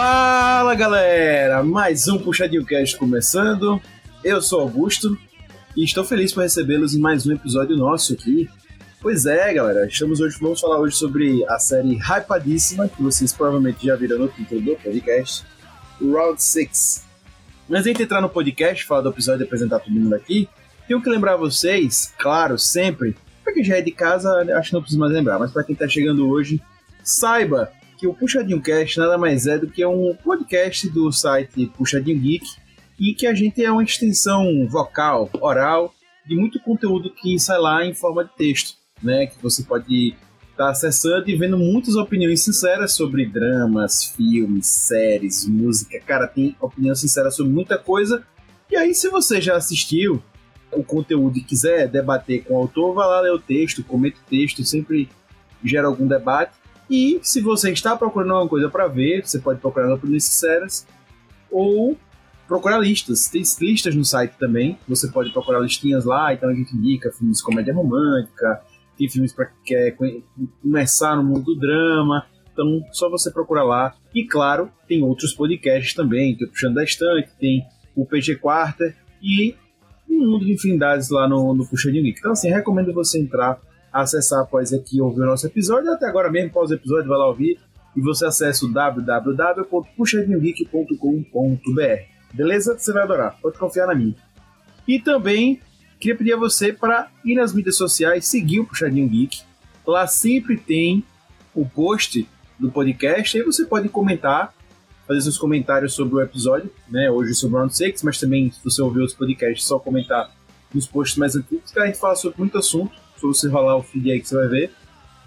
Fala galera, mais um Puxadinho Cast começando. Eu sou Augusto e estou feliz por recebê-los em mais um episódio nosso aqui. Pois é, galera, estamos hoje, vamos falar hoje sobre a série hypadíssima, que vocês provavelmente já viram no título do podcast, Round 6. Mas antes de entrar no podcast, falar do episódio e apresentar todo mundo aqui, tenho que lembrar vocês, claro, sempre, para quem já é de casa, acho que não preciso mais lembrar, mas para quem está chegando hoje, saiba que o Puxadinho Cast nada mais é do que um podcast do site Puxadinho Geek e que a gente é uma extensão vocal, oral, de muito conteúdo que sai lá em forma de texto, né? Que você pode estar tá acessando e vendo muitas opiniões sinceras sobre dramas, filmes, séries, música. Cara, tem opinião sincera sobre muita coisa. E aí, se você já assistiu o conteúdo e quiser debater com o autor, vai lá ler o texto, comenta o texto, sempre gera algum debate. E se você está procurando alguma coisa para ver, você pode procurar opiniões sinceras ou procurar listas. Tem listas no site também. Você pode procurar listinhas lá, então a gente indica filmes de comédia romântica, tem filmes para quer começar no mundo do drama. Então, só você procurar lá. E claro, tem outros podcasts também, tem o Puxando da Estante, tem o PG Quarter e um mundo de infinidades lá no, no Puxadinho. Então, assim, recomendo você entrar, acessar após aqui ouvir o nosso episódio, até agora mesmo, após o episódio, vai lá ouvir, e você acessa o www.puxadinhogeek.com.br. Beleza? Você vai adorar, pode confiar na mim. E também queria pedir a você para ir nas mídias sociais, seguir o Puxadinho Geek. Lá sempre tem o post do podcast, aí você pode comentar fazer seus comentários sobre o episódio, né? Hoje sobre o Round 6, mas também, se você ouvir os podcasts, só comentar nos posts mais antigos, que a gente fala sobre muito assunto. Se você rolar o feed aí que você vai ver.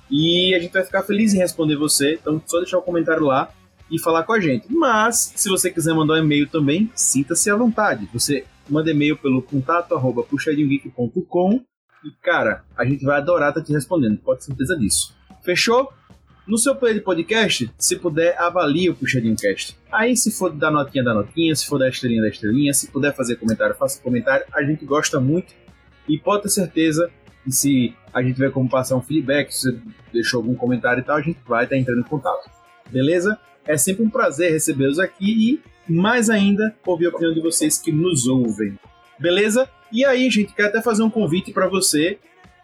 E a gente vai ficar feliz em responder você. Então, só deixar o comentário lá e falar com a gente. Mas, se você quiser mandar um e-mail também, sinta-se à vontade. Você manda e-mail pelo contato arroba puxadinhogeek.com e, cara, a gente vai adorar estar te respondendo. Pode ter certeza disso. Fechou? No seu player de podcast, se puder, avalie o Puxadinho Cast. Aí, se for dar notinha, da notinha, se for dar estrelinha, da estrelinha, se puder fazer comentário, faça comentário. A gente gosta muito e pode ter certeza que se a gente tiver como passar um feedback, se você deixou algum comentário e tal, a gente vai estar entrando em contato. Beleza? É sempre um prazer recebê-los aqui e, mais ainda, ouvir a opinião de vocês que nos ouvem. Beleza? E aí, gente, quero até fazer um convite para você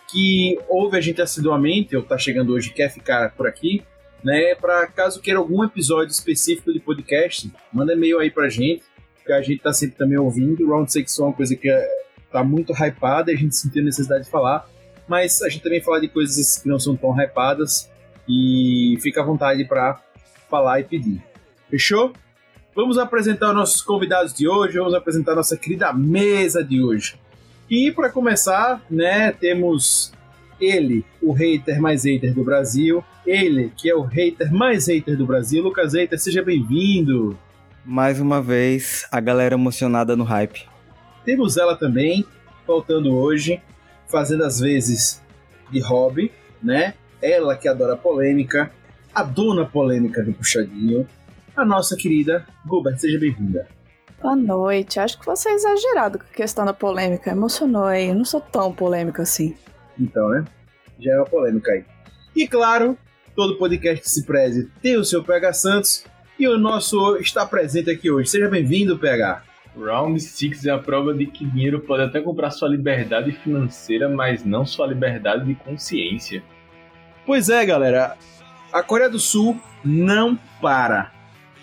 que ouve a gente assiduamente, ou tá chegando hoje quer ficar por aqui, né? Para caso queira algum episódio específico de podcast, manda e-mail aí pra gente, que a gente tá sempre também ouvindo. Round 6 é uma coisa que é, tá muito hypada e a gente sentiu necessidade de falar, mas a gente também fala de coisas que não são tão hypadas e fica à vontade para falar e pedir. Fechou? Vamos apresentar os nossos convidados de hoje, vamos apresentar nossa querida mesa de hoje. E para começar, né, temos ele, o hater mais hater do Brasil, ele que é o hater mais hater do Brasil, Lucas Hater, seja bem-vindo. Mais uma vez, a galera emocionada no hype. Temos ela também, faltando hoje, fazendo as vezes de hobby, né? Ela que adora polêmica, a dona polêmica do puxadinho, a nossa querida Gilbert, seja bem-vinda. Boa noite. Acho que você é exagerado com a questão da polêmica. Emocionou aí. Eu não sou tão polêmica assim. Então, né? Já é uma polêmica aí. E claro, todo podcast que se preze tem o seu PH Santos. E o nosso está presente aqui hoje. Seja bem-vindo, PH. Round 6 é a prova de que dinheiro pode até comprar sua liberdade financeira, mas não sua liberdade de consciência. Pois é, galera. A Coreia do Sul não para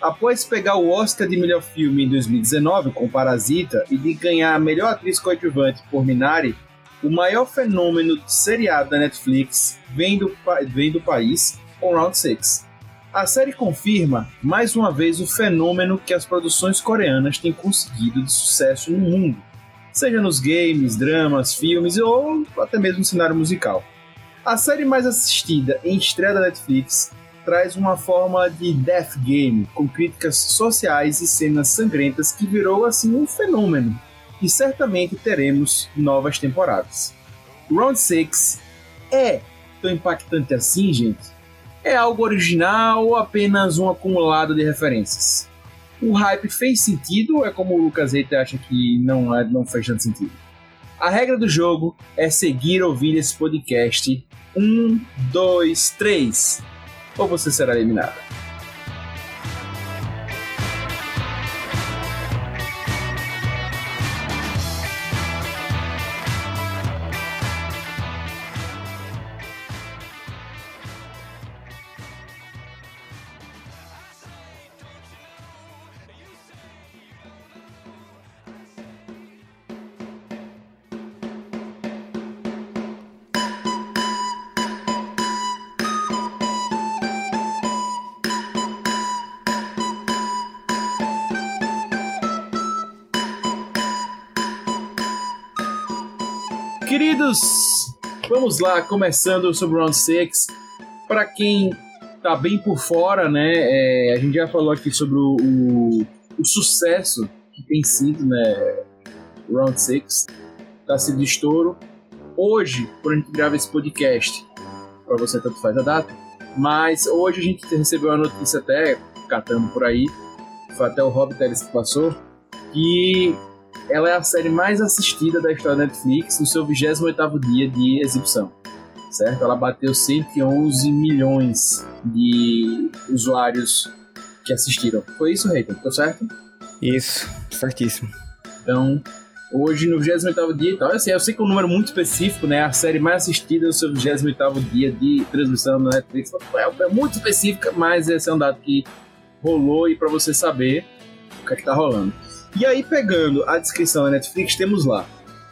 após pegar o Oscar de melhor filme em 2019 com Parasita e de ganhar a melhor atriz coadjuvante por Minari, o maior fenômeno de seriado da Netflix vem do, vem do país com Round 6. A série confirma, mais uma vez, o fenômeno que as produções coreanas têm conseguido de sucesso no mundo, seja nos games, dramas, filmes ou até mesmo no cenário musical. A série mais assistida em estreia da Netflix traz uma forma de death game, com críticas sociais e cenas sangrentas que virou assim um fenômeno. E certamente teremos novas temporadas. Round 6 é tão impactante assim, gente? É algo original ou apenas um acumulado de referências? O hype fez sentido ou é como o Lucas Reiter acha que não, é, não fez tanto sentido? A regra do jogo é seguir ouvindo esse podcast. Um, dois, três ou você será eliminada. Vamos lá, começando sobre o Round 6. Para quem tá bem por fora, né, é, a gente já falou aqui sobre o, o, o sucesso que tem sido, né, Round 6. Tá sendo estouro. Hoje, quando a gente grava esse podcast, para você tanto faz a data, mas hoje a gente recebeu uma notícia até catando por aí, foi até o Rob Teles que passou, que ela é a série mais assistida da história da Netflix no seu 28º dia de exibição, certo? Ela bateu 111 milhões de usuários que assistiram. Foi isso, Reitor? Tô certo? Isso, certíssimo. Então, hoje no 28º dia e tal, assim, eu sei que é um número muito específico, né? A série mais assistida no seu 28º dia de transmissão na Netflix é, é muito específica, mas esse é um dado que rolou e para você saber o que é que tá rolando. E aí, pegando a descrição da Netflix, temos lá: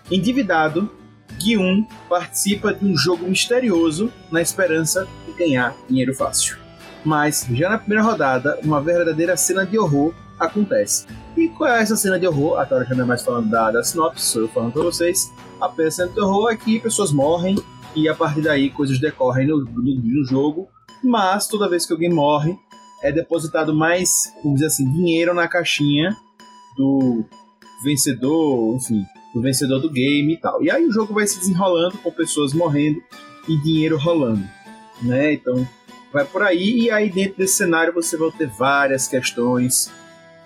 endividado, Guiun participa de um jogo misterioso na esperança de ganhar dinheiro fácil. Mas, já na primeira rodada, uma verdadeira cena de horror acontece. E qual é essa cena de horror? A Tora já não é mais falando da, da sinopse, sou eu falando pra vocês. A cena de horror é que pessoas morrem e a partir daí coisas decorrem no, no, no jogo. Mas toda vez que alguém morre, é depositado mais, vamos dizer assim, dinheiro na caixinha do vencedor, enfim, do vencedor do game e tal. E aí o jogo vai se desenrolando com pessoas morrendo e dinheiro rolando, né? Então vai por aí e aí dentro desse cenário você vai ter várias questões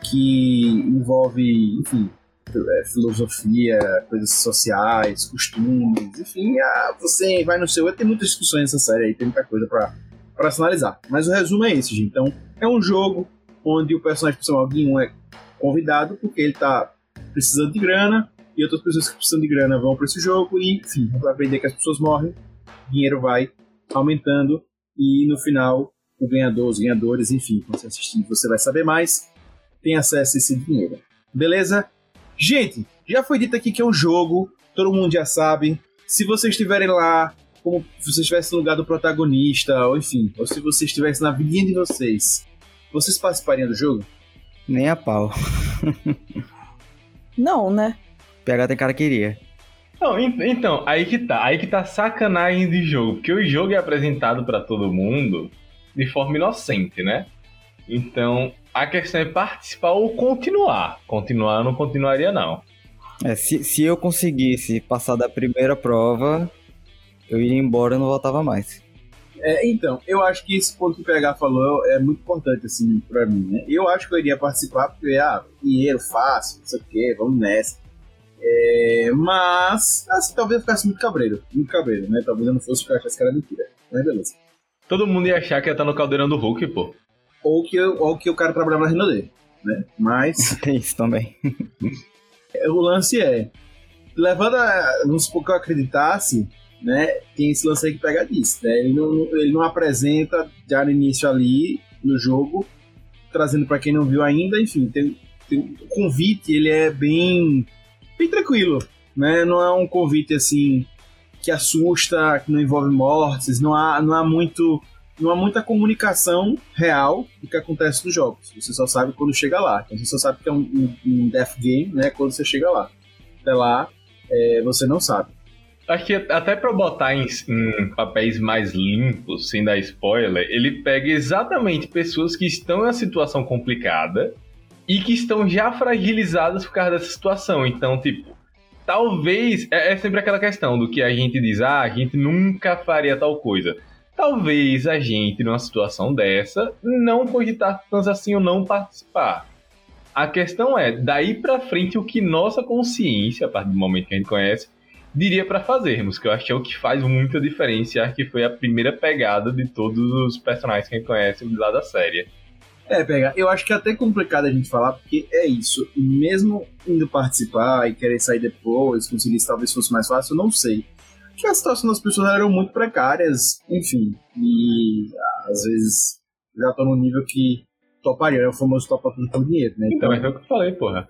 que envolve, enfim, é, filosofia, coisas sociais, costumes, enfim, você vai no seu, tem muitas discussões nessa série aí, tem muita coisa para para sinalizar. Mas o resumo é esse, gente. Então, é um jogo onde o personagem principal, Guinho, é convidado porque ele tá precisando de grana e outras pessoas que precisam de grana vão para esse jogo e, enfim, vai vender que as pessoas morrem, dinheiro vai aumentando e no final o ganhador, os ganhadores, enfim, quando você assistir, você vai saber mais, tem acesso a esse dinheiro. Beleza? Gente, já foi dito aqui que é um jogo, todo mundo já sabe. Se vocês estiverem lá, como se vocês estivessem no lugar do protagonista, ou enfim, ou se vocês estivessem na vidinha de vocês, vocês participariam do jogo? Nem a pau. Não, né? PH tem cara que iria. Não, então, aí que tá. Aí que tá sacanagem de jogo. Porque o jogo é apresentado para todo mundo de forma inocente, né? Então, a questão é participar ou continuar. Continuar eu não continuaria, não. É, se, se eu conseguisse passar da primeira prova, eu iria embora e não voltava mais. É, então, eu acho que esse ponto que o PH falou é muito importante, assim, pra mim, né? Eu acho que eu iria participar porque, ah, dinheiro fácil, não sei o quê, vamos nessa. É, mas, assim, talvez eu ficasse muito cabreiro, muito cabreiro, né? Talvez eu não fosse eu achasse que era mentira, mas beleza. Todo mundo ia achar que ia estar no caldeirão do Hulk, pô. Ou que, eu, ou que o cara trabalhava na Rinode, né? Mas... Tem isso também. o lance é, levando a, vamos supor que eu acreditasse né, tem esse lance aí que pega disso. Né? Ele, não, ele não apresenta já no início ali no jogo, trazendo para quem não viu ainda, enfim, tem, tem, o convite ele é bem, bem tranquilo, né? Não é um convite assim que assusta, que não envolve mortes, não há, não há muito não há muita comunicação real do que acontece nos jogos. Você só sabe quando chega lá. Então você só sabe que é um, um, um death game, né? Quando você chega lá. Até lá, é, você não sabe. Acho que até para botar em, em, papéis mais limpos, sem dar spoiler, ele pega exatamente pessoas que estão em uma situação complicada e que estão já fragilizadas por causa dessa situação. Então, tipo, talvez. É, é sempre aquela questão do que a gente diz, ah, a gente nunca faria tal coisa. Talvez a gente, numa situação dessa, não cogitar tanto assim ou não participar. A questão é, daí pra frente, o que nossa consciência, a partir do momento que a gente conhece, diria para fazermos, que eu acho que é o que faz muita diferença, acho que foi a primeira pegada de todos os personagens que a gente conhece lá da série. É, pega, eu acho que é até complicado a gente falar, porque é isso, mesmo indo participar e querer sair depois, conseguir talvez fosse mais fácil, eu não sei. Que a situação das pessoas eram muito precárias, enfim, e às vezes já tô num nível que toparia, é o famoso topa tudo por dinheiro, né? Então, então é o que eu falei, porra.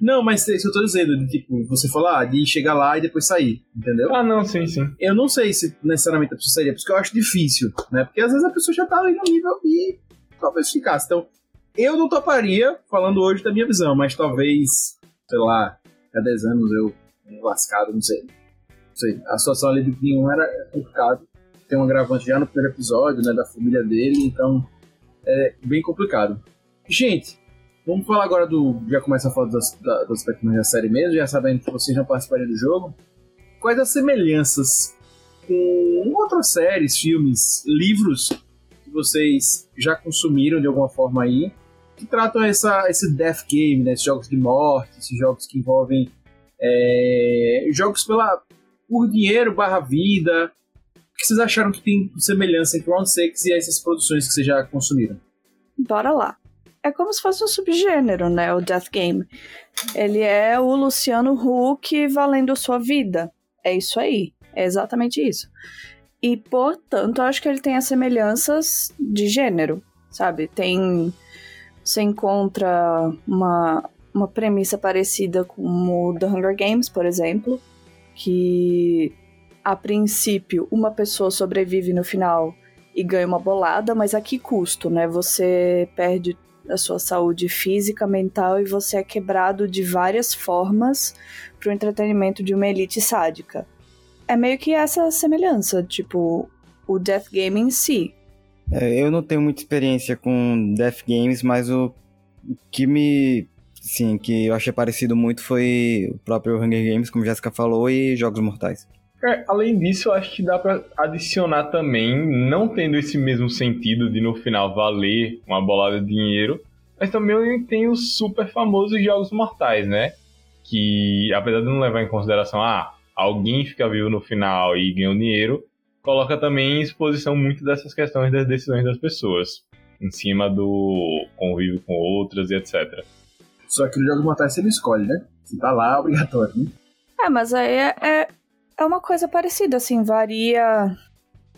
Não, mas isso eu tô dizendo, de, tipo, você falar ah, de chegar lá e depois sair, entendeu? Ah, não, sim, sim. Eu não sei se necessariamente a pessoa sairia, porque eu acho difícil, né? Porque às vezes a pessoa já tá ali no nível e talvez ficasse. Então, eu não toparia, falando hoje da minha visão, mas talvez, sei lá, há 10 anos eu lascado, não sei. sei, a situação ali do Kim era complicada. Tem um agravante já no primeiro episódio, né, da família dele, então é bem complicado. Gente, vamos falar agora do. Já começa a falar dos, da, dos aspectos da série mesmo, já sabendo que vocês já participariam do jogo. Quais as semelhanças com outras séries, filmes, livros que vocês já consumiram de alguma forma aí, que tratam essa, esse death game, né, esses jogos de morte, esses jogos que envolvem é, jogos pela, por dinheiro barra vida. O que vocês acharam que tem semelhança entre Round 6 e essas produções que vocês já consumiram? Bora lá. É como se fosse um subgênero, né? O Death Game. Ele é o Luciano Huck valendo sua vida. É isso aí. É exatamente isso. E, portanto, acho que ele tem as semelhanças de gênero, sabe? Tem. Você encontra uma, uma premissa parecida com o The Hunger Games, por exemplo, que a princípio uma pessoa sobrevive no final e ganha uma bolada, mas a que custo, né? Você perde a sua saúde física, mental e você é quebrado de várias formas para o entretenimento de uma elite sádica. É meio que essa semelhança, tipo, o Death Game em si. É, eu não tenho muita experiência com Death Games, mas o que me. Sim, que eu achei parecido muito foi o próprio Hunger Games, como Jéssica falou, e Jogos Mortais. É, além disso, eu acho que dá para adicionar também, não tendo esse mesmo sentido de no final valer uma bolada de dinheiro, mas também tem os super famosos Jogos Mortais, né? Que, apesar de não levar em consideração, ah, alguém fica vivo no final e ganha o dinheiro, coloca também em exposição muito dessas questões das decisões das pessoas, em cima do convívio com outras e etc. Só que no Jogos Mortais você não escolhe, né? Você tá lá, é obrigatório, né? É, mas aí é, é, é uma coisa parecida, assim, varia.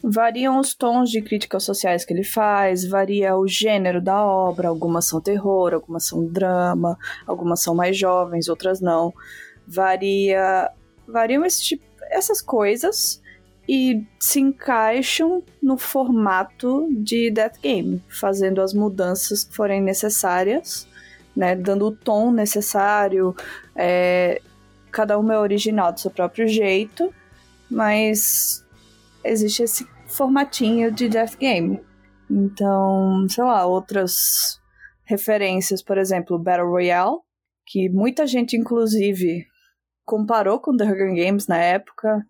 Variam os tons de críticas sociais que ele faz, varia o gênero da obra, algumas são terror, algumas são drama, algumas são mais jovens, outras não. Varia variam esse tipo, essas coisas e se encaixam no formato de Death Game, fazendo as mudanças que forem necessárias, né, dando o tom necessário. É, cada uma é original do seu próprio jeito, mas existe esse formatinho de Death Game. Então, sei lá, outras referências, por exemplo, Battle Royale, que muita gente, inclusive, comparou com The Hunger Games na época,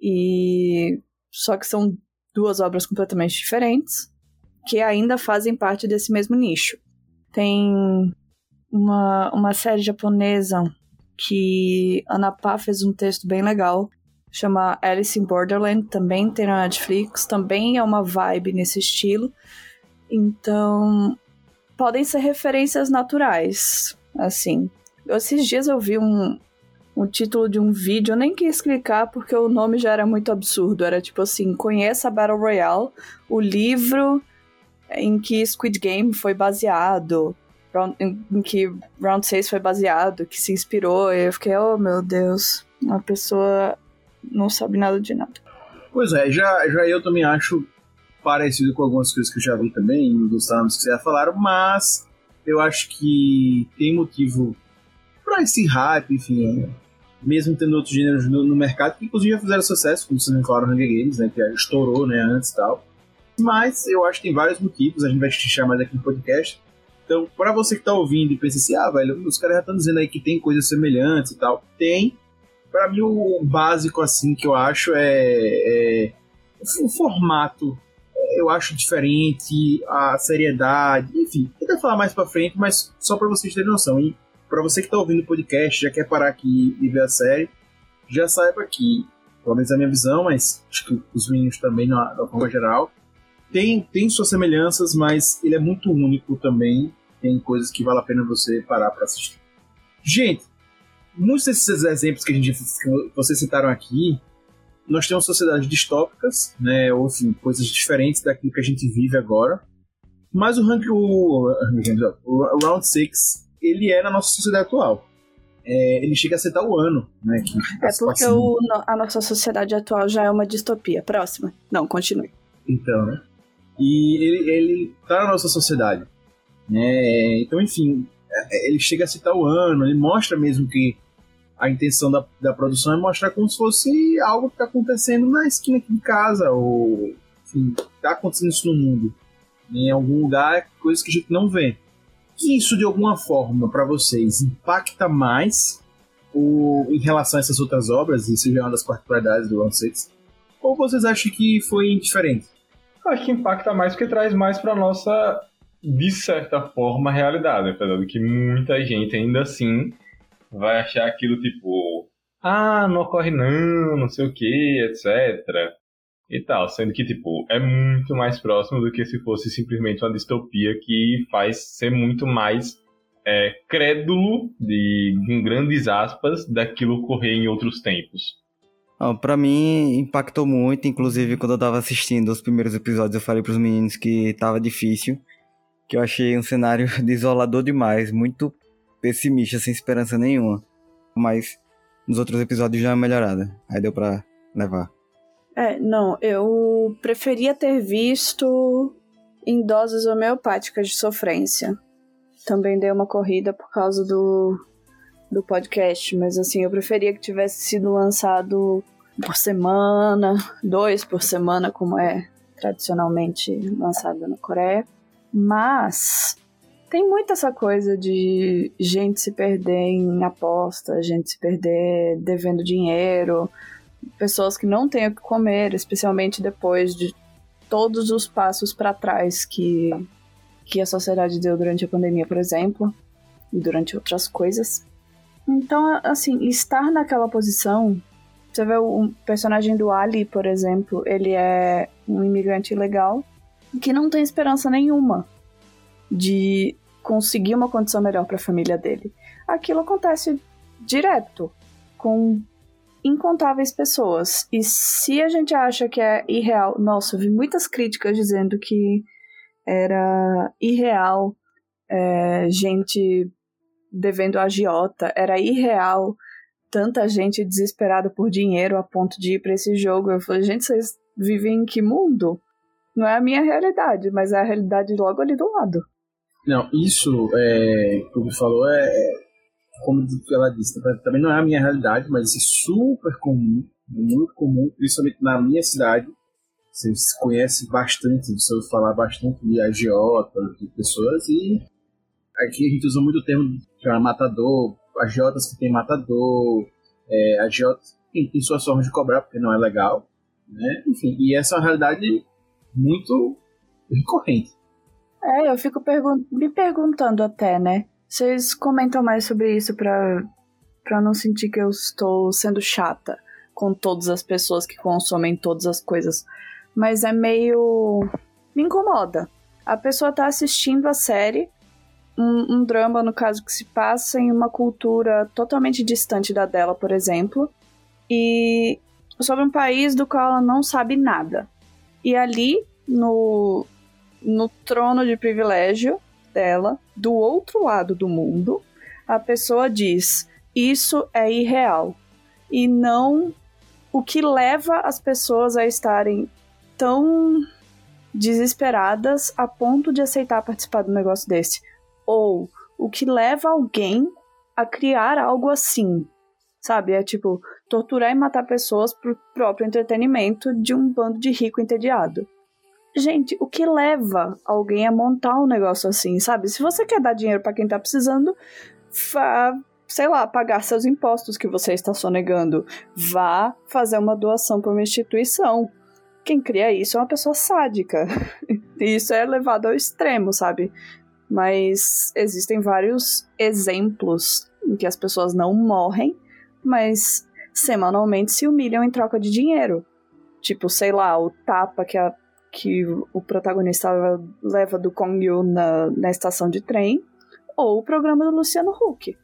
e só que são duas obras completamente diferentes, que ainda fazem parte desse mesmo nicho. Tem uma, uma série japonesa que Ana Pá fez um texto bem legal, chama Alice in Borderland, também tem na Netflix, também é uma vibe nesse estilo. Então, podem ser referências naturais, assim. Esses dias eu vi um, o título de um vídeo, eu nem quis clicar porque o nome já era muito absurdo. Era tipo assim: conheça Battle Royale, o livro em que Squid Game foi baseado, em que Round 6 foi baseado, que se inspirou. E eu fiquei, oh meu Deus, uma pessoa não sabe nada de nada. Pois é, já, já eu também acho parecido com algumas coisas que eu já vi também, dos termos que vocês já falaram, mas eu acho que tem motivo para esse hype, enfim, mesmo tendo outros gêneros no, no, mercado, que inclusive já fizeram sucesso, como vocês falaram, Hunger Games, né, que estourou né, antes e tal. Mas eu acho que tem vários motivos, a gente vai deixar mais aqui no podcast. Então, para você que tá ouvindo e pensa assim, ah, velho, os caras já estão dizendo aí que tem coisas semelhantes e tal. Tem. Para mim, o básico, assim, que eu acho é, é o formato eu acho diferente, a seriedade, enfim, vou falar mais pra frente, mas só para vocês terem noção. E para você que está ouvindo o podcast, já quer parar aqui e ver a série, já saiba que, pelo menos a minha visão, mas acho que os meninos também, na, na forma geral, tem, tem suas semelhanças, mas ele é muito único também. Tem coisas que vale a pena você parar para assistir. Gente, muitos desses exemplos que, a gente, que vocês citaram aqui, nós temos sociedades distópicas, né, ou enfim, coisas diferentes daquilo que a gente vive agora. Mas o rank, o, o Round 6 ele é na nossa sociedade atual. É, ele chega a citar o ano, né? É porque o, a nossa sociedade atual já é uma distopia. Próxima. Não, continue. Então, né? E ele, ele tá na nossa sociedade. Né? Então, enfim, é, ele chega a citar o ano, ele mostra mesmo que a intenção da, da produção é mostrar como se fosse algo que está acontecendo na esquina aqui de casa, ou enfim, está acontecendo isso no mundo, em algum lugar, coisas que a gente não vê. Que isso de alguma forma para vocês impacta mais o, em relação a essas outras obras, isso já é uma das particularidades do Six, ou vocês acham que foi indiferente? Acho que impacta mais porque traz mais para nossa, de certa forma, realidade, apesar de que muita gente ainda assim vai achar aquilo tipo, ah, não ocorre não, não sei o que, etc. E tal, sendo que, tipo, é muito mais próximo do que se fosse simplesmente uma distopia que faz ser muito mais é, crédulo, de, com grandes aspas, daquilo ocorrer em outros tempos. Ah, para mim, impactou muito. Inclusive, quando eu tava assistindo os primeiros episódios, eu falei pros meninos que tava difícil. Que eu achei um cenário desolador demais, muito pessimista, sem esperança nenhuma. Mas nos outros episódios já é melhorada. Aí deu pra levar. É, não, eu preferia ter visto em doses homeopáticas de sofrência. Também dei uma corrida por causa do, do podcast, mas assim, eu preferia que tivesse sido lançado por semana, dois por semana, como é tradicionalmente lançado na Coreia. Mas tem muito essa coisa de gente se perder em aposta, gente se perder devendo dinheiro, pessoas que não têm o que comer, especialmente depois de todos os passos para trás que, que a sociedade deu durante a pandemia, por exemplo, e durante outras coisas. Então, assim, estar naquela posição. Você vê o personagem do Ali, por exemplo, ele é um imigrante ilegal que não tem esperança nenhuma de conseguir uma condição melhor para a família dele. Aquilo acontece direto com incontáveis pessoas. E se a gente acha que é irreal, nossa, eu vi muitas críticas dizendo que era irreal é, gente devendo agiota, era irreal tanta gente desesperada por dinheiro a ponto de ir para esse jogo. Eu falei, gente, vocês vivem em que mundo? Não é a minha realidade, mas é a realidade logo ali do lado. Não, isso é, que o falou é, é, como ela disse, também não é a minha realidade, mas isso é super comum, muito comum, principalmente na minha cidade. Você conhece bastante, você ouve falar bastante de agiotas, de pessoas, e aqui a gente usa muito o termo de matador, agiotas que tem matador, é, agiotas que tem suas formas de cobrar, porque não é legal, né? Enfim, e essa é uma realidade muito recorrente. É, eu fico pergun me perguntando até, né? Vocês comentam mais sobre isso pra, pra não sentir que eu estou sendo chata com todas as pessoas que consomem todas as coisas. Mas é meio. me incomoda. A pessoa tá assistindo a série, um, um drama, no caso, que se passa em uma cultura totalmente distante da dela, por exemplo, e sobre um país do qual ela não sabe nada. E ali, no, no trono de privilégio dela, do outro lado do mundo, a pessoa diz: Isso é irreal. E não o que leva as pessoas a estarem tão desesperadas a ponto de aceitar participar de um negócio desse. Ou o que leva alguém a criar algo assim. Sabe? É tipo, torturar e matar pessoas pro próprio entretenimento de um bando de rico entediado. Gente, o que leva alguém a montar um negócio assim, sabe? Se você quer dar dinheiro para quem tá precisando, vá, sei lá, pagar seus impostos que você está sonegando. Vá fazer uma doação para uma instituição. Quem cria isso é uma pessoa sádica. E isso é levado ao extremo, sabe? Mas existem vários exemplos em que as pessoas não morrem, mas semanalmente se humilham em troca de dinheiro. Tipo, sei lá, o tapa que a que o protagonista leva do Kong Yu na, na estação de trem, ou o programa do Luciano Huck.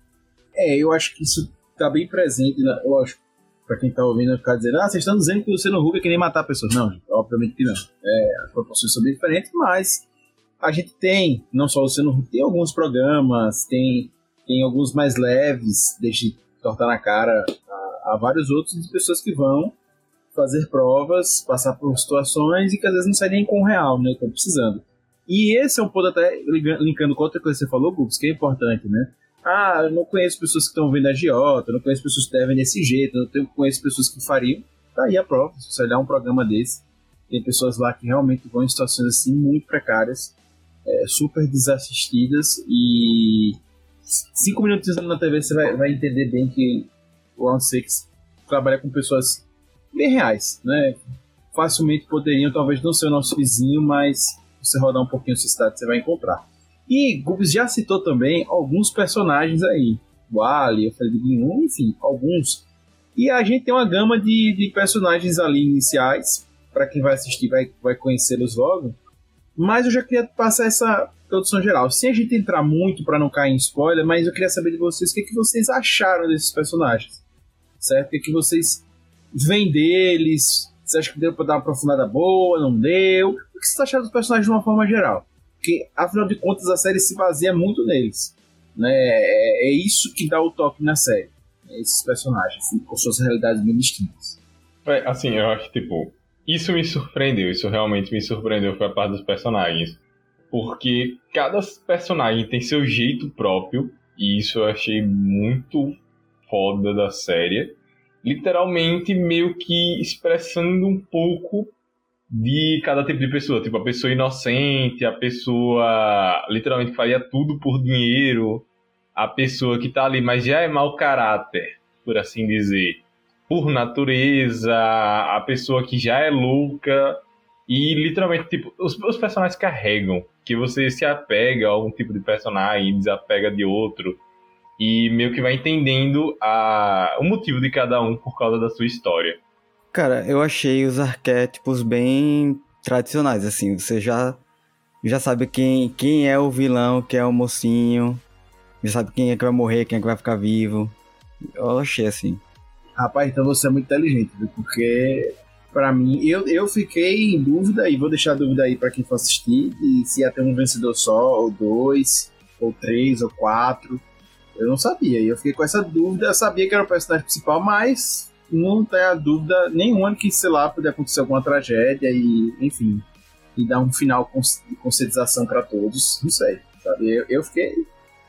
É, eu acho que isso tá bem presente, né? lógico, pra quem tá ouvindo ficar dizendo, ah, vocês estão dizendo que o Luciano Huck é que nem matar pessoas. Não, obviamente que não. É, as proporções são bem diferentes, mas a gente tem, não só o Luciano Huck, tem alguns programas, tem, tem alguns mais leves, deixa de tortar na cara a vários outros de pessoas que vão fazer provas, passar por situações e que às vezes não sai nem com o real, né? Estão precisando. E esse é um ponto até linkando com outra coisa que você falou, Gubs, que é importante, né? Ah, eu não conheço pessoas que estão vendo a Giota, não conheço pessoas que devem desse jeito, eu não conheço pessoas que fariam. Tá aí a prova. Se você olhar um programa desse, tem pessoas lá que realmente vão em situações assim muito precárias, é, super desassistidas e cinco minutos na TV você vai, vai entender bem que o Round Six trabalha com pessoas bem reais, né? Facilmente poderiam, talvez não ser o nosso vizinho, mas você rodar um pouquinho sua cidade você vai encontrar. E Gubs já citou também alguns personagens aí. O Ali, o Guinum, enfim, alguns. E a gente tem uma gama de, de personagens ali iniciais. Para quem vai assistir, vai, vai conhecê-los logo. Mas eu já queria passar essa introdução geral. Sem a gente entrar muito para não cair em spoiler, mas eu queria saber de vocês o que, é que vocês acharam desses personagens. Certo? O que, é que vocês veem deles? Você acha que deu para dar uma aprofundada boa? Não deu? O que vocês acharam dos personagens de uma forma geral? Porque, afinal de contas, a série se baseia muito neles. Né? É, é isso que dá o toque na série. Né? Esses personagens, assim, com suas realidades bem distintas. É, assim, eu acho, tipo, isso me surpreendeu, isso realmente me surpreendeu, foi a parte dos personagens. Porque cada personagem tem seu jeito próprio, e isso eu achei muito foda da série. Literalmente meio que expressando um pouco de cada tipo de pessoa. Tipo, a pessoa inocente, a pessoa literalmente faria tudo por dinheiro, a pessoa que tá ali, mas já é mau caráter, por assim dizer, por natureza, a pessoa que já é louca. E literalmente, tipo, os, os personagens carregam. Que você se apega a algum tipo de personagem e desapega de outro. E meio que vai entendendo a, o motivo de cada um por causa da sua história. Cara, eu achei os arquétipos bem tradicionais, assim. Você já, já sabe quem, quem é o vilão, quem é o mocinho. Já sabe quem é que vai morrer, quem é que vai ficar vivo. Eu achei assim. Rapaz, então você é muito inteligente, viu? porque para mim, eu, eu fiquei em dúvida, e vou deixar a dúvida aí para quem for assistir, e se ia ter um vencedor só, ou dois, ou três, ou quatro. Eu não sabia, e eu fiquei com essa dúvida. Eu sabia que era o personagem principal, mas não tem dúvida nenhuma que, sei lá, poderia acontecer alguma tragédia e, enfim, e dar um final de conscientização para todos. Não sei, sabe? Eu, eu fiquei.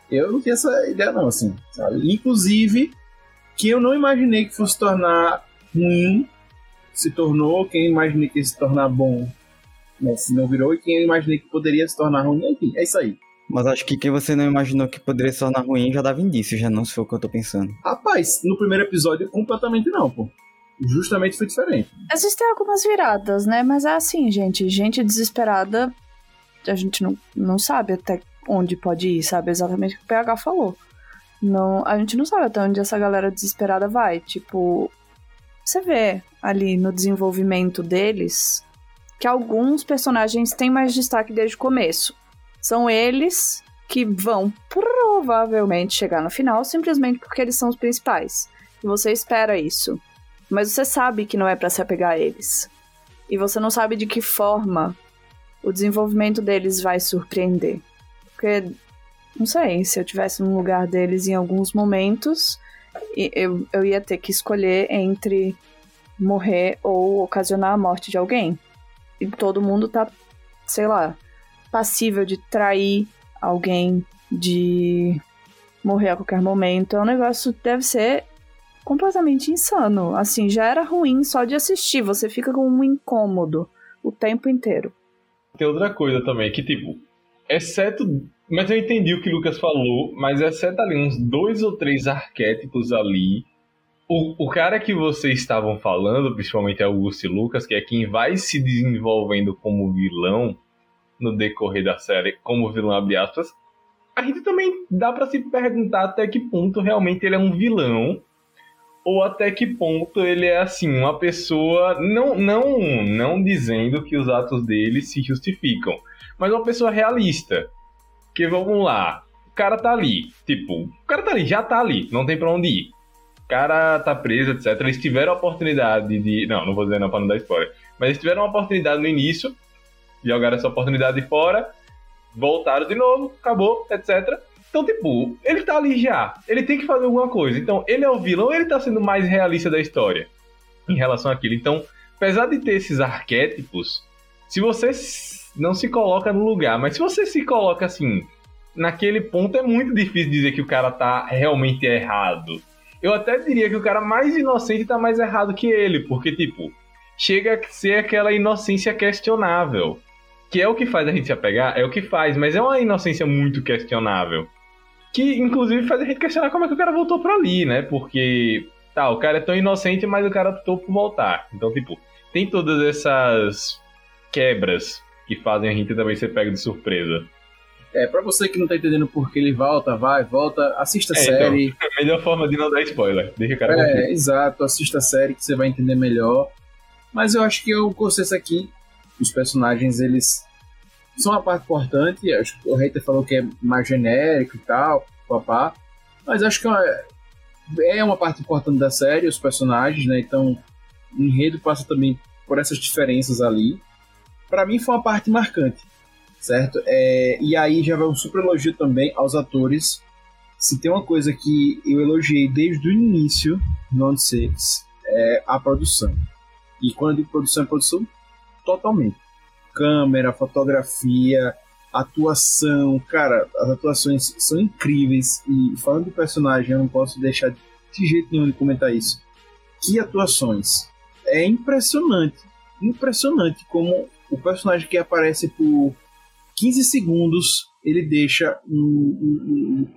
Eu não tinha essa ideia, não, assim, sabe? Inclusive, que eu não imaginei que fosse tornar ruim, se tornou, quem imaginei que ia se tornar bom, né, se não virou, e quem eu imaginei que poderia se tornar ruim, enfim, é isso aí. Mas acho que quem você não imaginou que poderia se tornar ruim já dava indício, já não se for o que eu tô pensando. Rapaz, no primeiro episódio, completamente não, pô. Justamente foi diferente. Existem algumas viradas, né? Mas é assim, gente. Gente desesperada, a gente não, não sabe até onde pode ir, sabe? Exatamente o que o PH falou. Não, a gente não sabe até onde essa galera desesperada vai. Tipo, você vê ali no desenvolvimento deles que alguns personagens têm mais destaque desde o começo. São eles que vão provavelmente chegar no final simplesmente porque eles são os principais. E você espera isso. Mas você sabe que não é para se apegar a eles. E você não sabe de que forma o desenvolvimento deles vai surpreender. Porque, não sei, se eu tivesse no lugar deles em alguns momentos, eu, eu ia ter que escolher entre morrer ou ocasionar a morte de alguém. E todo mundo tá, sei lá, passível de trair alguém, de morrer a qualquer momento. É um negócio que deve ser completamente insano. Assim, já era ruim só de assistir, você fica com um incômodo o tempo inteiro. Tem outra coisa também, que tipo, exceto. Mas eu entendi o que o Lucas falou, mas exceto ali uns dois ou três arquétipos ali. O, o cara que vocês estavam falando, principalmente Augusto e Lucas, que é quem vai se desenvolvendo como vilão, no decorrer da série como vilão, abre aspas, a gente também dá para se perguntar até que ponto realmente ele é um vilão ou até que ponto ele é assim uma pessoa não não não dizendo que os atos dele se justificam, mas uma pessoa realista. Que vamos lá, o cara tá ali, tipo, o cara tá ali, já tá ali, não tem para onde ir. O cara tá preso, etc. Eles tiveram a oportunidade de, não, não vou dizer não para não dar spoiler, mas eles tiveram a oportunidade no início jogaram essa oportunidade fora, voltaram de novo, acabou, etc. Então, tipo, ele tá ali já. Ele tem que fazer alguma coisa. Então, ele é o vilão ele tá sendo mais realista da história em relação àquilo. Então, apesar de ter esses arquétipos, se você não se coloca no lugar, mas se você se coloca assim, naquele ponto é muito difícil dizer que o cara tá realmente errado. Eu até diria que o cara mais inocente tá mais errado que ele, porque, tipo, chega a ser aquela inocência questionável. Que é o que faz a gente se apegar, é o que faz, mas é uma inocência muito questionável. Que, inclusive, faz a gente questionar como é que o cara voltou pra ali, né? Porque, tá, o cara é tão inocente, mas o cara optou por voltar. Então, tipo, tem todas essas quebras que fazem a gente também ser pego de surpresa. É, pra você que não tá entendendo por que ele volta, vai, volta, assista a é, então, série. Então, a melhor forma de não dar spoiler. Deixa o cara É, exato, assista a série que você vai entender melhor. Mas eu acho que o consenso aqui, os personagens, eles são uma parte importante. Acho que o Hater falou que é mais genérico e tal, papá. Mas acho que é uma, é uma parte importante da série, os personagens, né? Então, o enredo passa também por essas diferenças ali. Para mim foi uma parte marcante, certo? É, e aí já vai um super elogio também aos atores. Se tem uma coisa que eu elogiei desde o início no On é a produção. E quando eu digo produção, é produção totalmente. Câmera, fotografia, atuação, cara, as atuações são incríveis. E falando do personagem, eu não posso deixar de jeito nenhum de comentar isso. Que atuações! É impressionante, impressionante como o personagem que aparece por 15 segundos ele deixa um, um,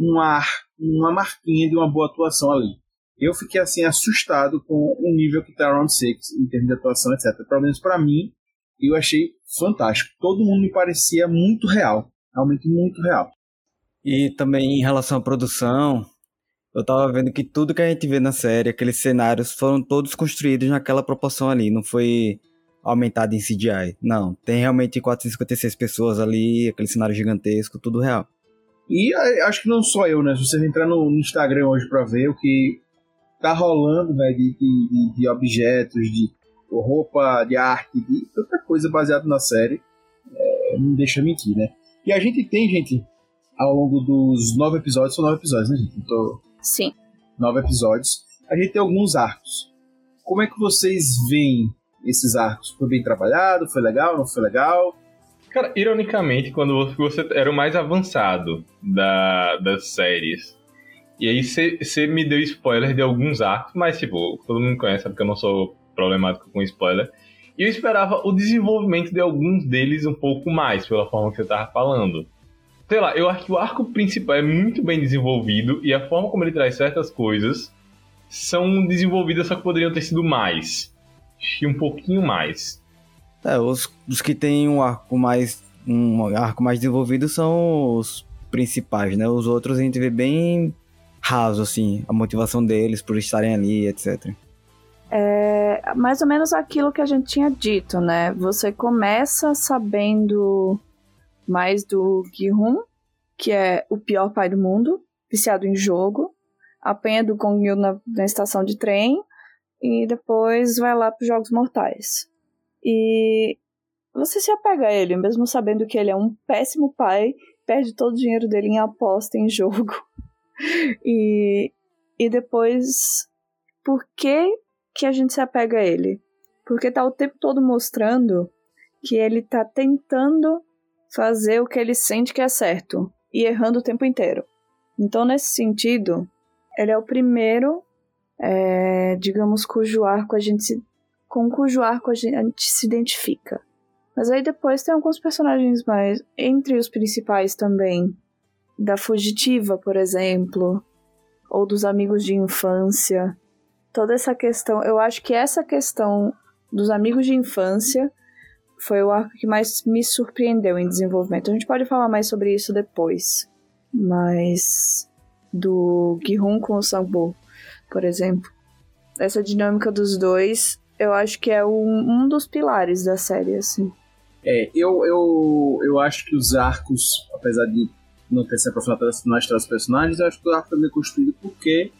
um ar, uma marquinha de uma boa atuação ali. Eu fiquei assim assustado com o nível que tá Round 6 em termos de atuação, etc. Pelo menos para mim, eu achei fantástico. Todo mundo me parecia muito real, realmente muito real. E também em relação à produção, eu tava vendo que tudo que a gente vê na série, aqueles cenários, foram todos construídos naquela proporção ali, não foi aumentado em CGI. Não, tem realmente 456 pessoas ali, aquele cenário gigantesco, tudo real. E acho que não só eu, né? Se você entrar no Instagram hoje para ver o que tá rolando, né, de, de, de objetos, de roupa, de arte, de tanta coisa baseada na série, é, não deixa mentir, né? E a gente tem, gente, ao longo dos nove episódios, são nove episódios, né, gente? Tô... Sim. Nove episódios. A gente tem alguns arcos. Como é que vocês veem esses arcos? Foi bem trabalhado? Foi legal? Não foi legal? Cara, ironicamente, quando você era o mais avançado da, das séries, e aí você me deu spoiler de alguns arcos, mas tipo, todo mundo conhece, porque eu não sou problemático com spoiler. E eu esperava o desenvolvimento de alguns deles um pouco mais, pela forma que você tava falando. Sei lá, eu acho que o arco principal é muito bem desenvolvido e a forma como ele traz certas coisas são desenvolvidas, só que poderiam ter sido mais e um pouquinho mais. É, os, os que têm um arco mais um arco mais desenvolvido são os principais, né? Os outros a gente vê bem raso, assim, a motivação deles por estarem ali, etc. É mais ou menos aquilo que a gente tinha dito, né? Você começa sabendo mais do Gi-hun, que é o pior pai do mundo, viciado em jogo, apanha do Kong Yu na, na estação de trem, e depois vai lá para os Jogos Mortais. E você se apega a ele, mesmo sabendo que ele é um péssimo pai, perde todo o dinheiro dele em aposta em jogo. E, e depois, por que, que a gente se apega a ele? Porque tá o tempo todo mostrando que ele tá tentando fazer o que ele sente que é certo e errando o tempo inteiro. Então, nesse sentido, ele é o primeiro é, digamos, cujo arco a gente se, com cujo arco a gente, a gente se identifica. Mas aí depois tem alguns personagens mais, entre os principais também, da fugitiva, por exemplo, ou dos amigos de infância. Toda essa questão, eu acho que essa questão dos amigos de infância foi o arco que mais me surpreendeu em desenvolvimento. A gente pode falar mais sobre isso depois. Mas do Gihun com o Sangbo por exemplo. Essa dinâmica dos dois, eu acho que é um, um dos pilares da série, assim. É, eu, eu, eu acho que os arcos, apesar de não ter se aprofundado na história dos personagens, eu acho que o arco é construído porque,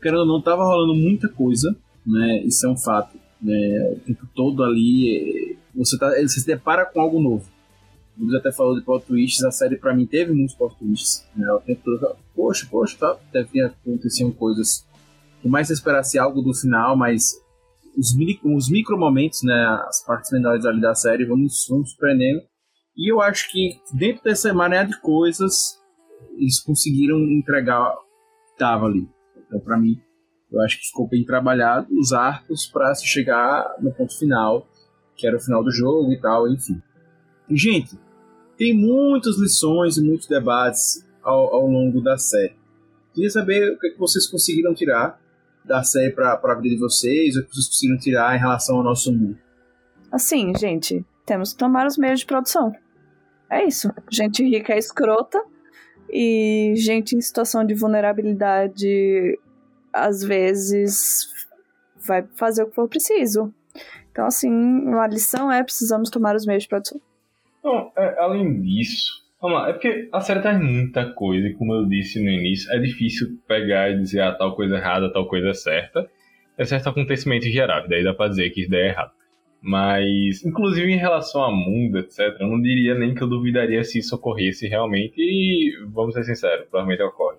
querendo ou não, tava rolando muita coisa, né? Isso é um fato. Né? O tempo todo ali, você, tá, você se depara com algo novo. Luiz até falou de plot twists, a série pra mim teve muitos plot twists. Né? O tempo todo, poxa, poxa, tá, deve aconteciam coisas por mais que você esperasse algo do final, mas os, os micro momentos, né, as partes lendárias ali da série vão, vão surpreendendo. E eu acho que dentro dessa maneira de coisas, eles conseguiram entregar estava ali. Então, para mim, eu acho que ficou bem trabalhado os arcos para se chegar no ponto final, que era o final do jogo e tal, enfim. E, gente, tem muitas lições e muitos debates ao, ao longo da série. Queria saber o que, é que vocês conseguiram tirar da série para a vida de vocês, o que vocês conseguiram tirar em relação ao nosso mundo. Assim, gente, temos que tomar os meios de produção. É isso. Gente rica é escrota e gente em situação de vulnerabilidade às vezes vai fazer o que for preciso. Então, assim, a lição é precisamos tomar os meios de produção. É, além disso, vamos lá, é porque a série traz muita coisa, e como eu disse no início, é difícil pegar e dizer ah, tal coisa errada, tal coisa certa. É certo acontecimento geral, daí dá pra dizer que isso daí é errado. Mas, inclusive em relação a mundo, etc., eu não diria nem que eu duvidaria se isso ocorresse realmente, e vamos ser sinceros, provavelmente ocorre.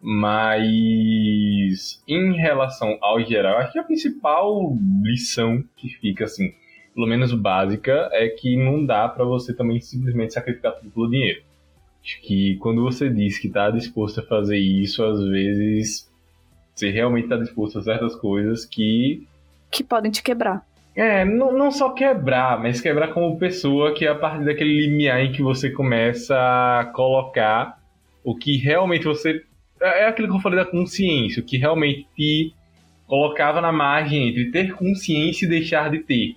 Mas em relação ao geral, acho que a principal lição que fica assim, pelo menos básica, é que não dá para você também simplesmente sacrificar tudo pelo dinheiro. Acho que quando você diz que está disposto a fazer isso, às vezes você realmente está disposto a certas coisas que. Que podem te quebrar. É, não, não só quebrar, mas quebrar como pessoa, que é a partir daquele limiar em que você começa a colocar o que realmente você é, é aquilo que eu falei da consciência, o que realmente te colocava na margem entre ter consciência e deixar de ter.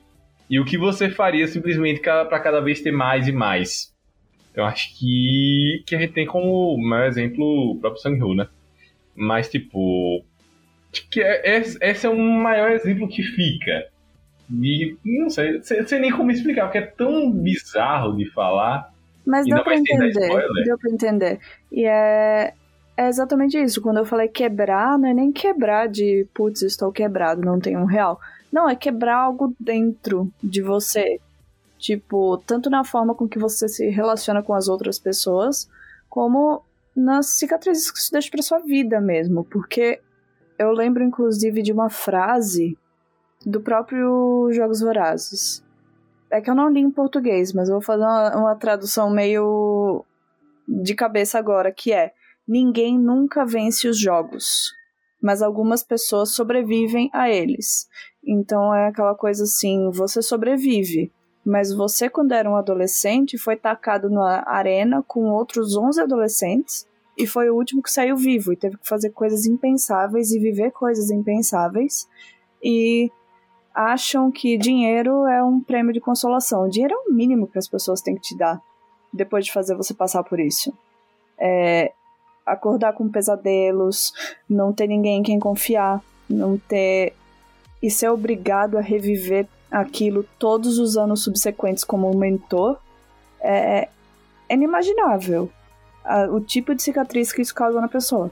E o que você faria simplesmente para cada vez ter mais e mais. Eu acho que, que a gente tem como maior exemplo o próprio Sang-Ho, né? Mas, tipo, que é, é, esse é o maior exemplo que fica. E não sei, sei nem como explicar, porque é tão bizarro de falar. Mas deu pra entender, deu pra entender. E é, é exatamente isso. Quando eu falei quebrar, não é nem quebrar de putz, estou quebrado, não tenho um real. Não, é quebrar algo dentro de você. Tipo, tanto na forma com que você se relaciona com as outras pessoas, como nas cicatrizes que isso deixa pra sua vida mesmo. Porque eu lembro, inclusive, de uma frase do próprio Jogos Vorazes. É que eu não li em português, mas eu vou fazer uma, uma tradução meio de cabeça agora, que é Ninguém nunca vence os jogos, mas algumas pessoas sobrevivem a eles. Então é aquela coisa assim: você sobrevive, mas você, quando era um adolescente, foi tacado na arena com outros 11 adolescentes e foi o último que saiu vivo e teve que fazer coisas impensáveis e viver coisas impensáveis. E acham que dinheiro é um prêmio de consolação. Dinheiro é o mínimo que as pessoas têm que te dar depois de fazer você passar por isso. É, acordar com pesadelos, não ter ninguém em quem confiar, não ter. e ser obrigado a reviver aquilo todos os anos subsequentes como um mentor é, é inimaginável. o tipo de cicatriz que isso causa na pessoa.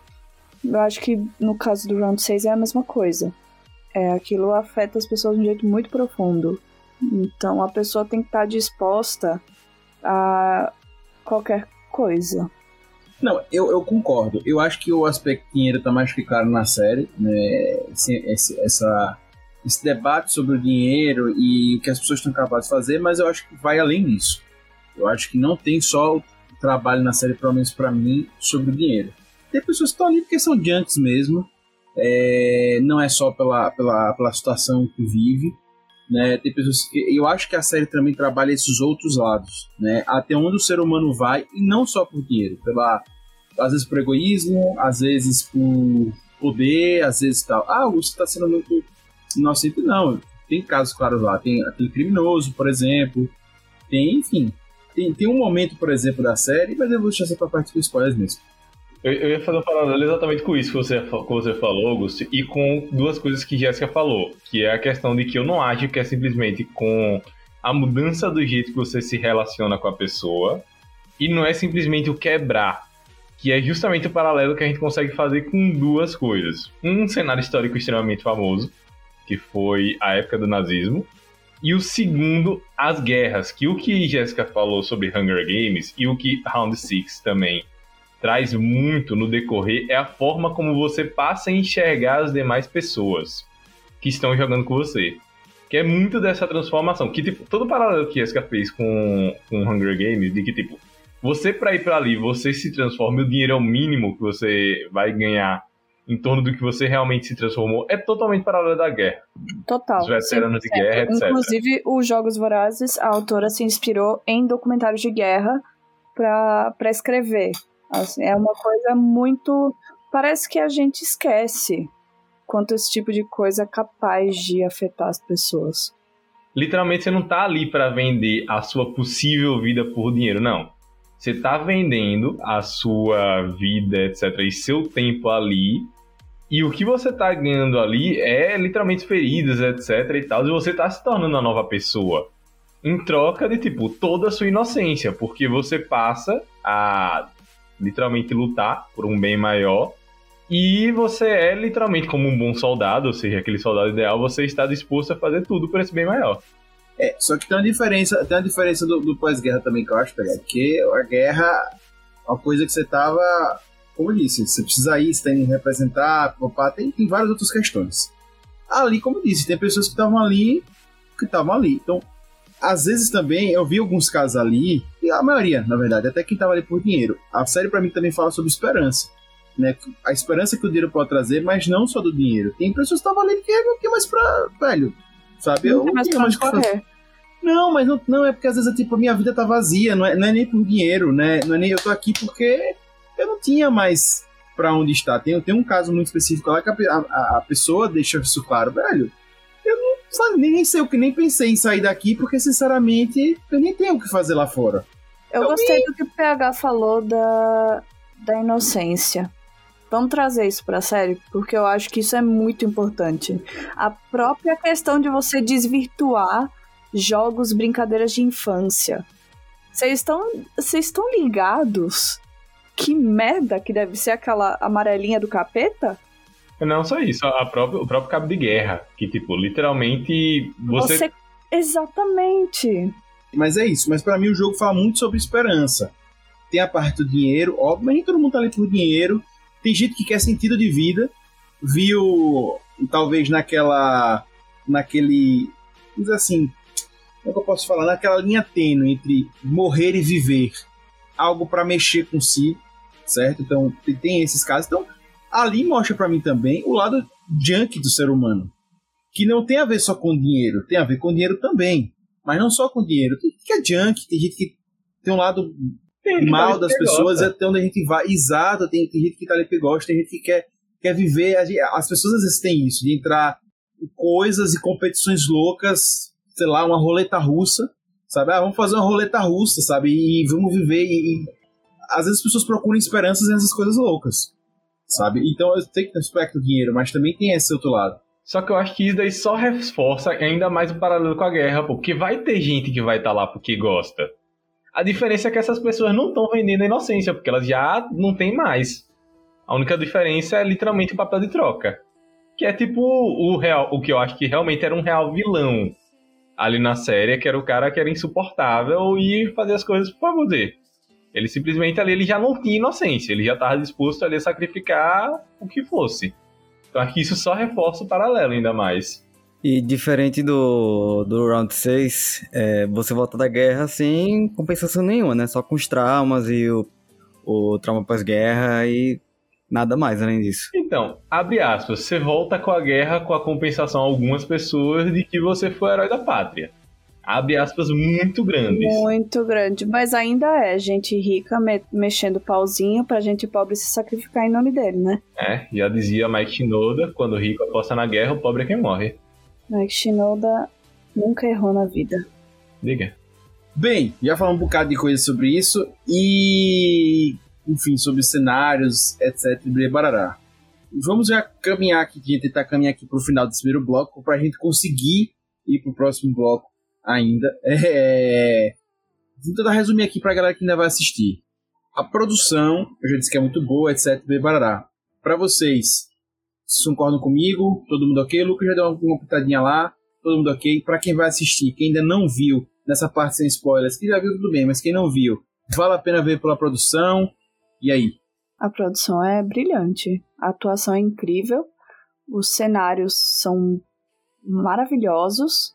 Eu acho que no caso do Round 6 é a mesma coisa. É, aquilo afeta as pessoas de um jeito muito profundo. Então a pessoa tem que estar disposta a qualquer coisa. Não, eu, eu concordo. Eu acho que o aspecto dinheiro tá mais que claro na série, né? Esse, esse, essa, esse debate sobre o dinheiro e o que as pessoas estão capazes de fazer, mas eu acho que vai além disso. Eu acho que não tem só o trabalho na série, pelo menos para mim, sobre o dinheiro. Tem pessoas que estão ali porque são diantes mesmo, é, não é só pela, pela, pela situação que vive, né? Tem pessoas que eu acho que a série também trabalha esses outros lados, né? Até onde o ser humano vai e não só por dinheiro, pela às vezes por egoísmo, às vezes por poder, às vezes tal. Ah, você está sendo muito inocente. Não, tem casos claros lá. Tem aquele criminoso, por exemplo. Tem, enfim. Tem, tem um momento, por exemplo, da série, mas eu vou deixar essa pra parte dos spoilers mesmo. Eu, eu, ia fazer um paralelo exatamente com isso que você, que você falou, Augusto, e com duas coisas que Jéssica falou, que é a questão de que eu não acho que é simplesmente com a mudança do jeito que você se relaciona com a pessoa, e não é simplesmente o quebrar que é justamente o paralelo que a gente consegue fazer com duas coisas. Um cenário histórico extremamente famoso, que foi a época do nazismo, e o segundo, as guerras, que o que Jéssica falou sobre Hunger Games e o que Round Six também traz muito no decorrer é a forma como você passa a enxergar as demais pessoas que estão jogando com você. Que é muito dessa transformação. Que, tipo, todo paralelo que Eska fez com, com Hunger Games, de que, tipo, você pra ir pra ali, você se transforma e o dinheiro é o mínimo que você vai ganhar em torno do que você realmente se transformou, é totalmente paralelo da guerra. Total. Os veteranos de guerra, etc. Inclusive, os Jogos Vorazes, a autora se inspirou em documentários de guerra para escrever. Assim, é uma coisa muito. Parece que a gente esquece quanto esse tipo de coisa é capaz de afetar as pessoas. Literalmente, você não tá ali para vender a sua possível vida por dinheiro, não. Você está vendendo a sua vida, etc., e seu tempo ali. E o que você está ganhando ali é literalmente feridas, etc. e tal. E você está se tornando uma nova pessoa. Em troca de, tipo, toda a sua inocência. Porque você passa a literalmente lutar por um bem maior. E você é literalmente como um bom soldado, ou seja, aquele soldado ideal, você está disposto a fazer tudo por esse bem maior. É, só que tem uma diferença, tem uma diferença do, do pós-guerra também que eu acho, pegar, porque a guerra é uma coisa que você tava, como disse, você precisa ir, você tem que representar, opa, tem, tem várias outras questões. Ali, como disse, tem pessoas que estavam ali, que estavam ali. Então, às vezes também, eu vi alguns casos ali, e a maioria, na verdade, até quem tava ali por dinheiro. A série para mim também fala sobre esperança. Né, a esperança que o dinheiro pode trazer, mas não só do dinheiro. Tem pessoas que estavam ali porque não tinha mais pra. Velho, sabe? Eu não mais correr. Não, mas não, não, é porque às vezes é tipo, a minha vida tá vazia, não é, não é nem por dinheiro, né? Não é nem eu tô aqui porque eu não tinha mais para onde estar. Tem, tem um caso muito específico lá que a, a, a pessoa deixa isso claro, velho. Sabe, nem, nem sei o que, nem pensei em sair daqui, porque sinceramente eu nem tenho o que fazer lá fora. Eu, eu gostei me... do que o PH falou da, da inocência. Vamos trazer isso pra série, porque eu acho que isso é muito importante. A própria questão de você desvirtuar jogos, brincadeiras de infância. Vocês estão, vocês estão ligados? Que merda que deve ser aquela amarelinha do capeta? Não só isso, a própria, o próprio cabo de guerra, que tipo, literalmente você... você... Exatamente. Mas é isso, mas para mim o jogo fala muito sobre esperança. Tem a parte do dinheiro, óbvio, mas nem todo mundo tá ali por dinheiro tem gente que quer sentido de vida, viu talvez naquela. naquele. Diz assim. Como é que eu posso falar? Naquela linha tênue entre morrer e viver. Algo para mexer com si, certo? Então, tem esses casos. Então, ali mostra para mim também o lado junk do ser humano. Que não tem a ver só com dinheiro, tem a ver com dinheiro também. Mas não só com dinheiro. Tem gente que é junk, tem gente que tem um lado tem mal das pessoas, é até onde a gente vai. Exato, tem, tem gente que tá ali que gosta, tem gente que quer, quer viver. As pessoas às vezes têm isso, de entrar em coisas e competições loucas, sei lá, uma roleta russa, sabe? Ah, vamos fazer uma roleta russa, sabe? E vamos viver. E, e... às vezes as pessoas procuram esperanças nessas coisas loucas, sabe? Então eu sei que tem aspecto dinheiro, mas também tem esse outro lado. Só que eu acho que isso daí só reforça ainda mais o paralelo com a guerra, porque vai ter gente que vai estar tá lá porque gosta. A diferença é que essas pessoas não estão vendendo a inocência, porque elas já não têm mais. A única diferença é literalmente o papel de troca. Que é tipo o real, o que eu acho que realmente era um real vilão ali na série, que era o cara que era insuportável e fazia as coisas por favor dele. Ele simplesmente ali ele já não tinha inocência, ele já estava disposto ali a sacrificar o que fosse. Então que isso só reforça o paralelo ainda mais. E diferente do, do Round 6, é, você volta da guerra sem compensação nenhuma, né? Só com os traumas e o, o trauma pós-guerra e nada mais além disso. Então, abre aspas, você volta com a guerra com a compensação a algumas pessoas de que você foi herói da pátria. Abre aspas muito grandes. Muito grande, mas ainda é gente rica me mexendo pauzinho pra gente pobre se sacrificar em nome dele, né? É, já dizia Mike Shinoda, quando o rico aposta na guerra, o pobre é quem morre. Mike Shinoda nunca errou na vida. Diga. Bem, já falamos um bocado de coisa sobre isso e, enfim, sobre cenários, etc. E barará. Vamos já caminhar aqui, tentar caminhar aqui para o final desse primeiro bloco para a gente conseguir ir para o próximo bloco ainda. É... Vou tentar resumir aqui para a galera que ainda vai assistir. A produção, eu já disse que é muito boa, etc. Para vocês, vocês concordam comigo? Todo mundo ok? O Lucas já deu uma, pitadinha lá. Todo mundo ok? Para quem vai assistir, quem ainda não viu nessa parte sem spoilers, que já viu tudo bem, mas quem não viu, vale a pena ver pela produção. E aí? A produção é brilhante, a atuação é incrível, os cenários são maravilhosos.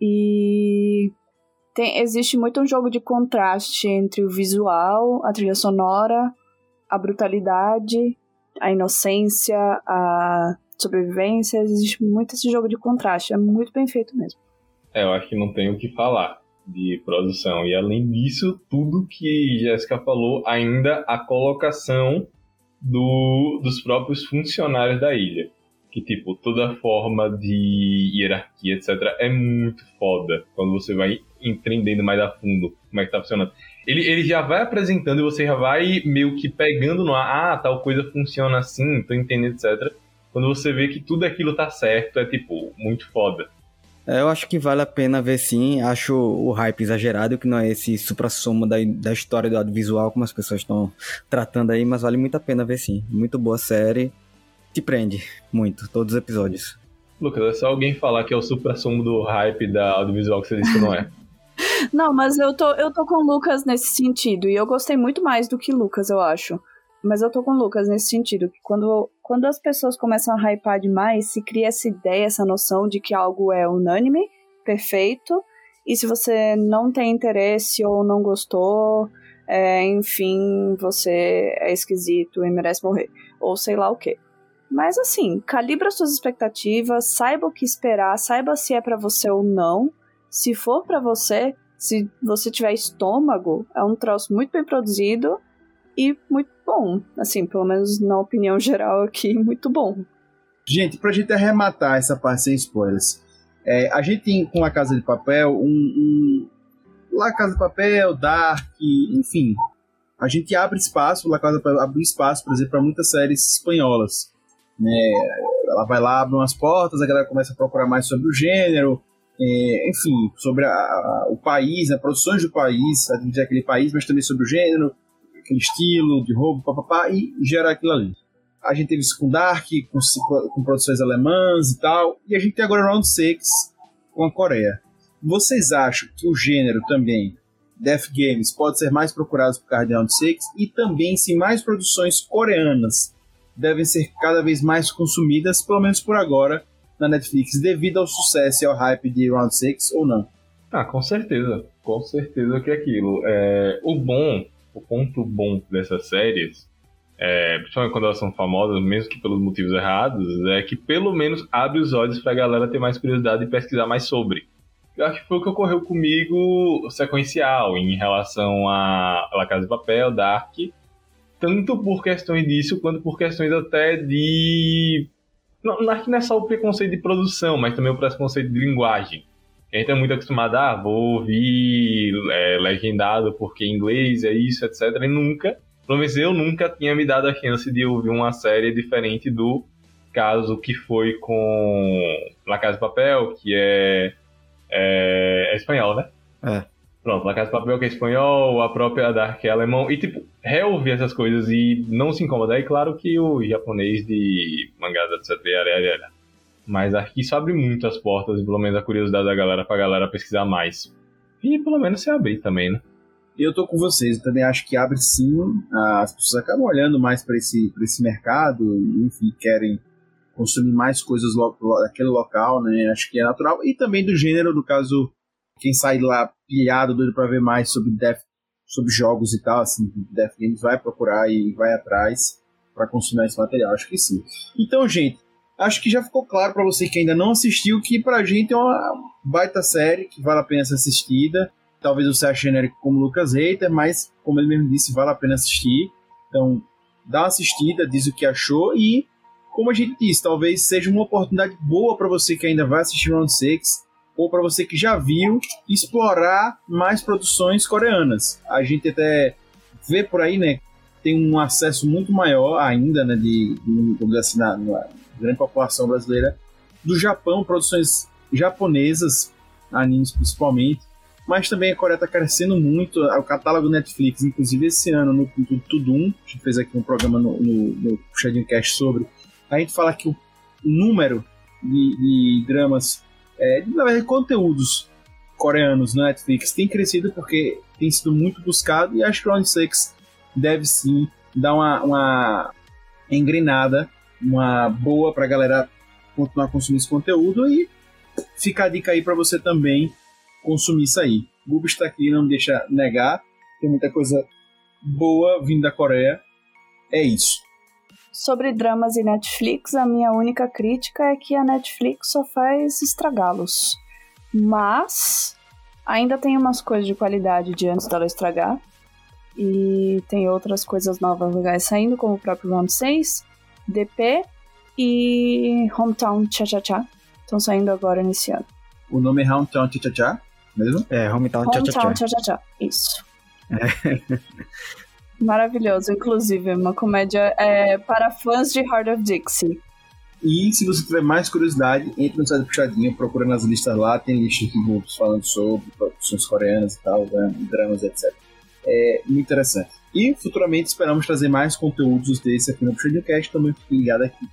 E tem, existe muito um jogo de contraste entre o visual, a trilha sonora, a brutalidade, a inocência, a sobrevivência. Existe muito esse jogo de contraste. É muito bem feito mesmo. É, eu acho que não tenho o que falar de produção. E além disso, tudo que Jéssica falou, ainda a colocação do, dos próprios funcionários da ilha. Que, tipo, toda forma de hierarquia, etc., é muito foda quando você vai entendendo mais a fundo como é que tá funcionando. Ele, ele já vai apresentando e você já vai meio que pegando no ar, ah, tal coisa funciona assim, tô entendendo, etc. Quando você vê que tudo aquilo tá certo, é, tipo, muito foda. É, eu acho que vale a pena ver sim. Acho o hype exagerado, que não é esse supra-soma da, da história do audiovisual, como as pessoas estão tratando aí, mas vale muito a pena ver sim. Muito boa série. Te prende muito, todos os episódios. Lucas, é só alguém falar que é o supra-sumo do hype da audiovisual que você disse que não é. não, mas eu tô, eu tô com o Lucas nesse sentido. E eu gostei muito mais do que Lucas, eu acho. Mas eu tô com o Lucas nesse sentido, que quando, quando as pessoas começam a hypar demais, se cria essa ideia, essa noção de que algo é unânime, perfeito, e se você não tem interesse ou não gostou, é, enfim, você é esquisito e merece morrer. Ou sei lá o que. Mas assim, calibra suas expectativas, saiba o que esperar, saiba se é para você ou não. Se for para você, se você tiver estômago, é um troço muito bem produzido e muito bom. Assim, pelo menos na opinião geral aqui, muito bom. Gente, pra gente arrematar essa parte sem spoilers, é, a gente tem com a Casa de Papel um, um. La Casa de Papel, Dark, enfim. A gente abre espaço, La Casa de Papel abre espaço, por exemplo, para muitas séries espanholas. Né? Ela vai lá, abre umas portas, a galera começa a procurar mais sobre o gênero, é, enfim, sobre a, a, o país, as produções do país, a aquele país, mas também sobre o gênero, aquele estilo de roubo, papapá, e gerar aquilo ali. A gente teve isso com Dark, com, com produções alemãs e tal, e a gente tem agora Round 6 com a Coreia. Vocês acham que o gênero também, Death Games, pode ser mais procurado por causa de Round 6 e também se mais produções coreanas devem ser cada vez mais consumidas, pelo menos por agora, na Netflix, devido ao sucesso e ao hype de Round 6 ou não? Ah, com certeza. Com certeza que é aquilo. É, o bom o ponto bom dessas séries, é, principalmente quando elas são famosas, mesmo que pelos motivos errados, é que pelo menos abre os olhos pra galera ter mais curiosidade e pesquisar mais sobre. Eu acho que foi o que ocorreu comigo sequencial em relação a La Casa de Papel, Dark, tanto por questões disso quanto por questões até de. Não, não é só o preconceito de produção, mas também o preconceito de linguagem. A gente é muito acostumado, ah, vou ouvir é, legendado porque inglês é isso, etc. E nunca, pelo menos eu nunca tinha me dado a chance de ouvir uma série diferente do caso que foi com La Casa de Papel, que é, é, é espanhol, né? É. Pronto, La Casa de Papel que é espanhol, a própria Dark é alemão. E, tipo, reouvir essas coisas e não se incomodar. E claro que o japonês de mangás, etc. Mas acho que isso abre muito as portas, pelo menos a curiosidade da galera, pra galera pesquisar mais. E pelo menos se abrir também, né? Eu tô com vocês, eu também acho que abre sim. As pessoas acabam olhando mais para esse, pra esse mercado, enfim, querem consumir mais coisas lo, daquele local, né? Acho que é natural. E também do gênero, no caso, quem sai lá pilhado, doido pra ver mais sobre Death, sobre jogos e tal, assim, Death Games vai procurar e vai atrás para consumir esse material, acho que sim. Então, gente, acho que já ficou claro para você que ainda não assistiu que pra gente é uma baita série que vale a pena ser assistida. Talvez você ache genérico como Lucas Hater, mas como ele mesmo disse, vale a pena assistir. Então, dá uma assistida, diz o que achou e, como a gente disse, talvez seja uma oportunidade boa para você que ainda vai assistir Round 6 ou para você que já viu explorar mais produções coreanas. A gente até vê por aí, né, tem um acesso muito maior ainda, né, de, de assim, na, na grande população brasileira, do Japão, produções japonesas, animes principalmente, mas também a Coreia está crescendo muito, o catálogo Netflix, inclusive esse ano no, no Tudum, a gente fez aqui um programa no, no, no Puxadinho Cast sobre, a gente fala que o número de, de dramas, é, na verdade, conteúdos coreanos na Netflix tem crescido porque tem sido muito buscado e acho que Round 6 deve sim dar uma, uma engrenada uma boa pra galera continuar consumindo esse conteúdo e fica a dica aí para você também consumir isso aí. Google está aqui, não me deixa negar. Tem muita coisa boa vindo da Coreia. É isso. Sobre dramas e Netflix, a minha única crítica é que a Netflix só faz estragá-los. Mas ainda tem umas coisas de qualidade de antes dela estragar. E tem outras coisas novas legais saindo, como o próprio Round 6, DP e Hometown Cha Cha Cha. Estão saindo agora nesse ano. O nome é Hometown Cha Cha Cha mesmo? É, Hometown Cha Cha Cha. Hometown Cha Cha Cha, isso. Maravilhoso, inclusive, uma comédia é, para fãs de Heart of Dixie. E se você tiver mais curiosidade, entre no site Puxadinha, procura nas listas lá, tem listas de grupos falando sobre produções coreanas e tal, dramas, etc. É muito interessante. E futuramente esperamos trazer mais conteúdos desse aqui no Puxadinho Cast, também fique ligado aqui.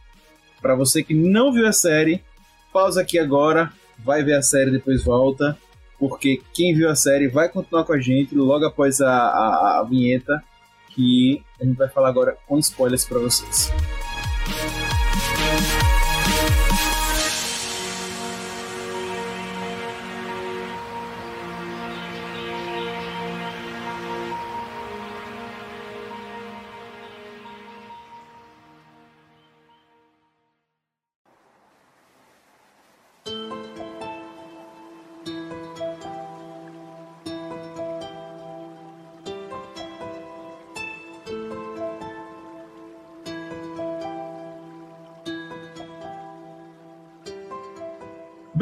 Para você que não viu a série, pausa aqui agora, vai ver a série depois volta, porque quem viu a série vai continuar com a gente logo após a, a, a vinheta que a gente vai falar agora com spoilers para vocês.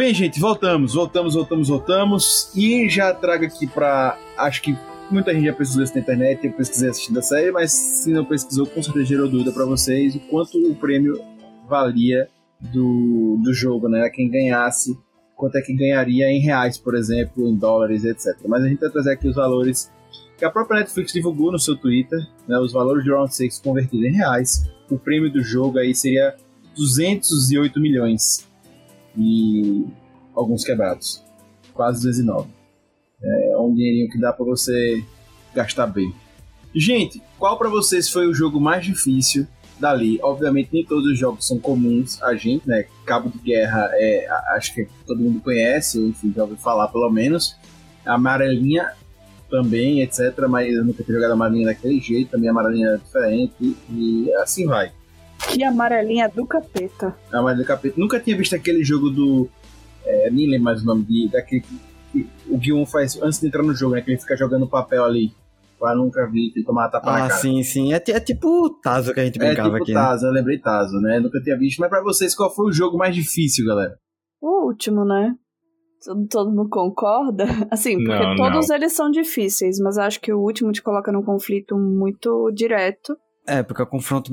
Bem, gente, voltamos, voltamos, voltamos, voltamos. E já trago aqui pra. Acho que muita gente já pesquisou isso na internet, eu pesquisei assistindo a série, mas se não pesquisou, com certeza gerou dúvida pra vocês o quanto o prêmio valia do, do jogo, né? Quem ganhasse, quanto é que ganharia em reais, por exemplo, em dólares, etc. Mas a gente vai trazer aqui os valores que a própria Netflix divulgou no seu Twitter, né? Os valores de Round 6 convertidos em reais. O prêmio do jogo aí seria 208 milhões e alguns quebrados. Quase 209. É um dinheirinho que dá para você gastar bem. Gente, qual para vocês foi o jogo mais difícil dali? Obviamente nem todos os jogos são comuns a gente, né? Cabo de Guerra é, acho que todo mundo conhece, enfim, já ouviu falar pelo menos. Amarelinha também, etc. Mas eu nunca tinha jogado Amarelinha daquele jeito, também Amarelinha é diferente e assim vai. Que amarelinha do capeta. A amarelinha do capeta. Nunca tinha visto aquele jogo do. É, nem lembro mais o nome de, daquele que, o Guion faz antes de entrar no jogo, né? Que ele fica jogando papel ali. Eu nunca vi que ele tomar tapa ah, na cara. sim, sim. É, é tipo o Tazo que a gente brincava é tipo aqui. Tazo, né? eu lembrei Tazo, né? Nunca tinha visto. Mas pra vocês, qual foi o jogo mais difícil, galera? O último, né? Todo, todo mundo concorda? Assim, porque Não, todos não. eles são difíceis, mas acho que o último te coloca num conflito muito direto. É, porque é confronto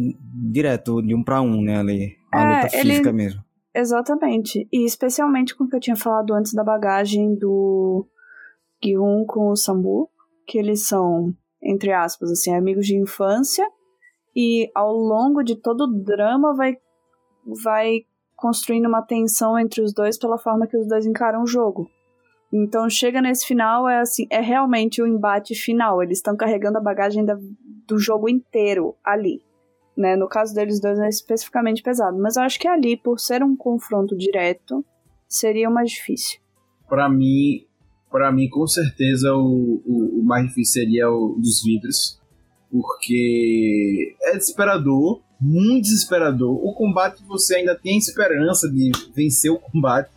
direto, de um pra um, né, ali. A É, luta ele- física mesmo. Exatamente. E especialmente com o que eu tinha falado antes da bagagem do Gyun com o Sambu, que eles são, entre aspas, assim, amigos de infância, e ao longo de todo o drama vai, vai construindo uma tensão entre os dois pela forma que os dois encaram o jogo. Então chega nesse final, é assim, é realmente o embate final. Eles estão carregando a bagagem da- do jogo inteiro ali né? No caso deles dois é especificamente pesado. Mas eu acho que ali, por ser um confronto direto, seria o mais difícil. Pra mim, para mim, com certeza, o, o, o mais difícil seria o dos vidros. Porque é desesperador, muito desesperador. O combate você ainda tem esperança de vencer o combate.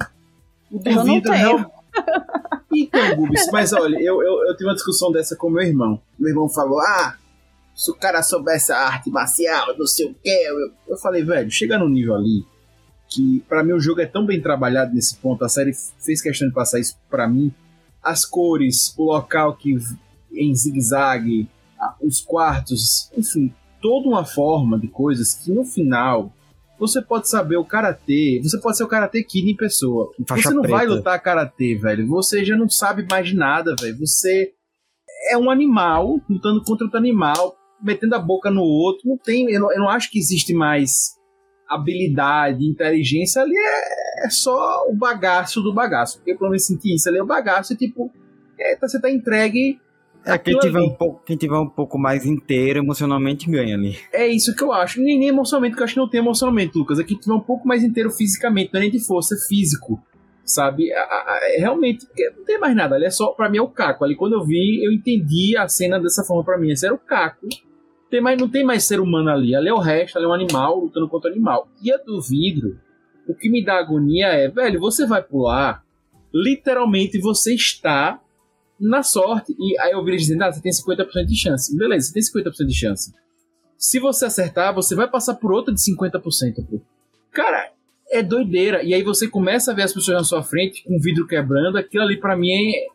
O do Eu não vidro, tenho. Então, Gubis, mas olha, eu, eu, eu tive uma discussão dessa com meu irmão. Meu irmão falou: Ah, se o cara soubesse a arte marcial, não sei o que. Eu, eu falei, velho, chega num nível ali que, pra mim, o jogo é tão bem trabalhado nesse ponto. A série fez questão de passar isso pra mim. As cores, o local que em zigue-zague, os quartos, enfim, toda uma forma de coisas que no final você pode saber o karatê, você pode ser o karatê kid em pessoa. Faixa você não vai preta. lutar karatê, velho. Você já não sabe mais de nada, velho. Você é um animal lutando contra outro animal, metendo a boca no outro. Não tem, eu não, eu não acho que existe mais habilidade, inteligência. Ali é, é só o bagaço do bagaço. Eu pelo menos senti isso ali. O bagaço é tipo, é, tá- você tá entregue É, quem tiver, um pouco, quem tiver um pouco mais inteiro emocionalmente ganha ali. É isso que eu acho. Nem, nem emocionamento, que eu acho que não tem emocionamento, Lucas. Aqui tiver um pouco mais inteiro fisicamente, não é nem de força, é físico. Sabe? A, é realmente, não tem mais nada. Ali é só, pra mim, é o Caco. Ali quando eu vi, eu entendi a cena dessa forma pra mim. Esse era o Caco. Tem mais, não tem mais ser humano ali. Ali é o resto, ali é um animal lutando contra o animal. E a do vidro, o que me dá agonia é, velho, você vai pular, literalmente você está na sorte. E aí eu vi dizendo, ah, você tem 50% de chance. Beleza, você tem 50% de chance. Se você acertar, você vai passar por outra de 50%. Pô. Cara, é doideira. E aí você começa a ver as pessoas na sua frente com o vidro quebrando. Aquilo ali para mim é,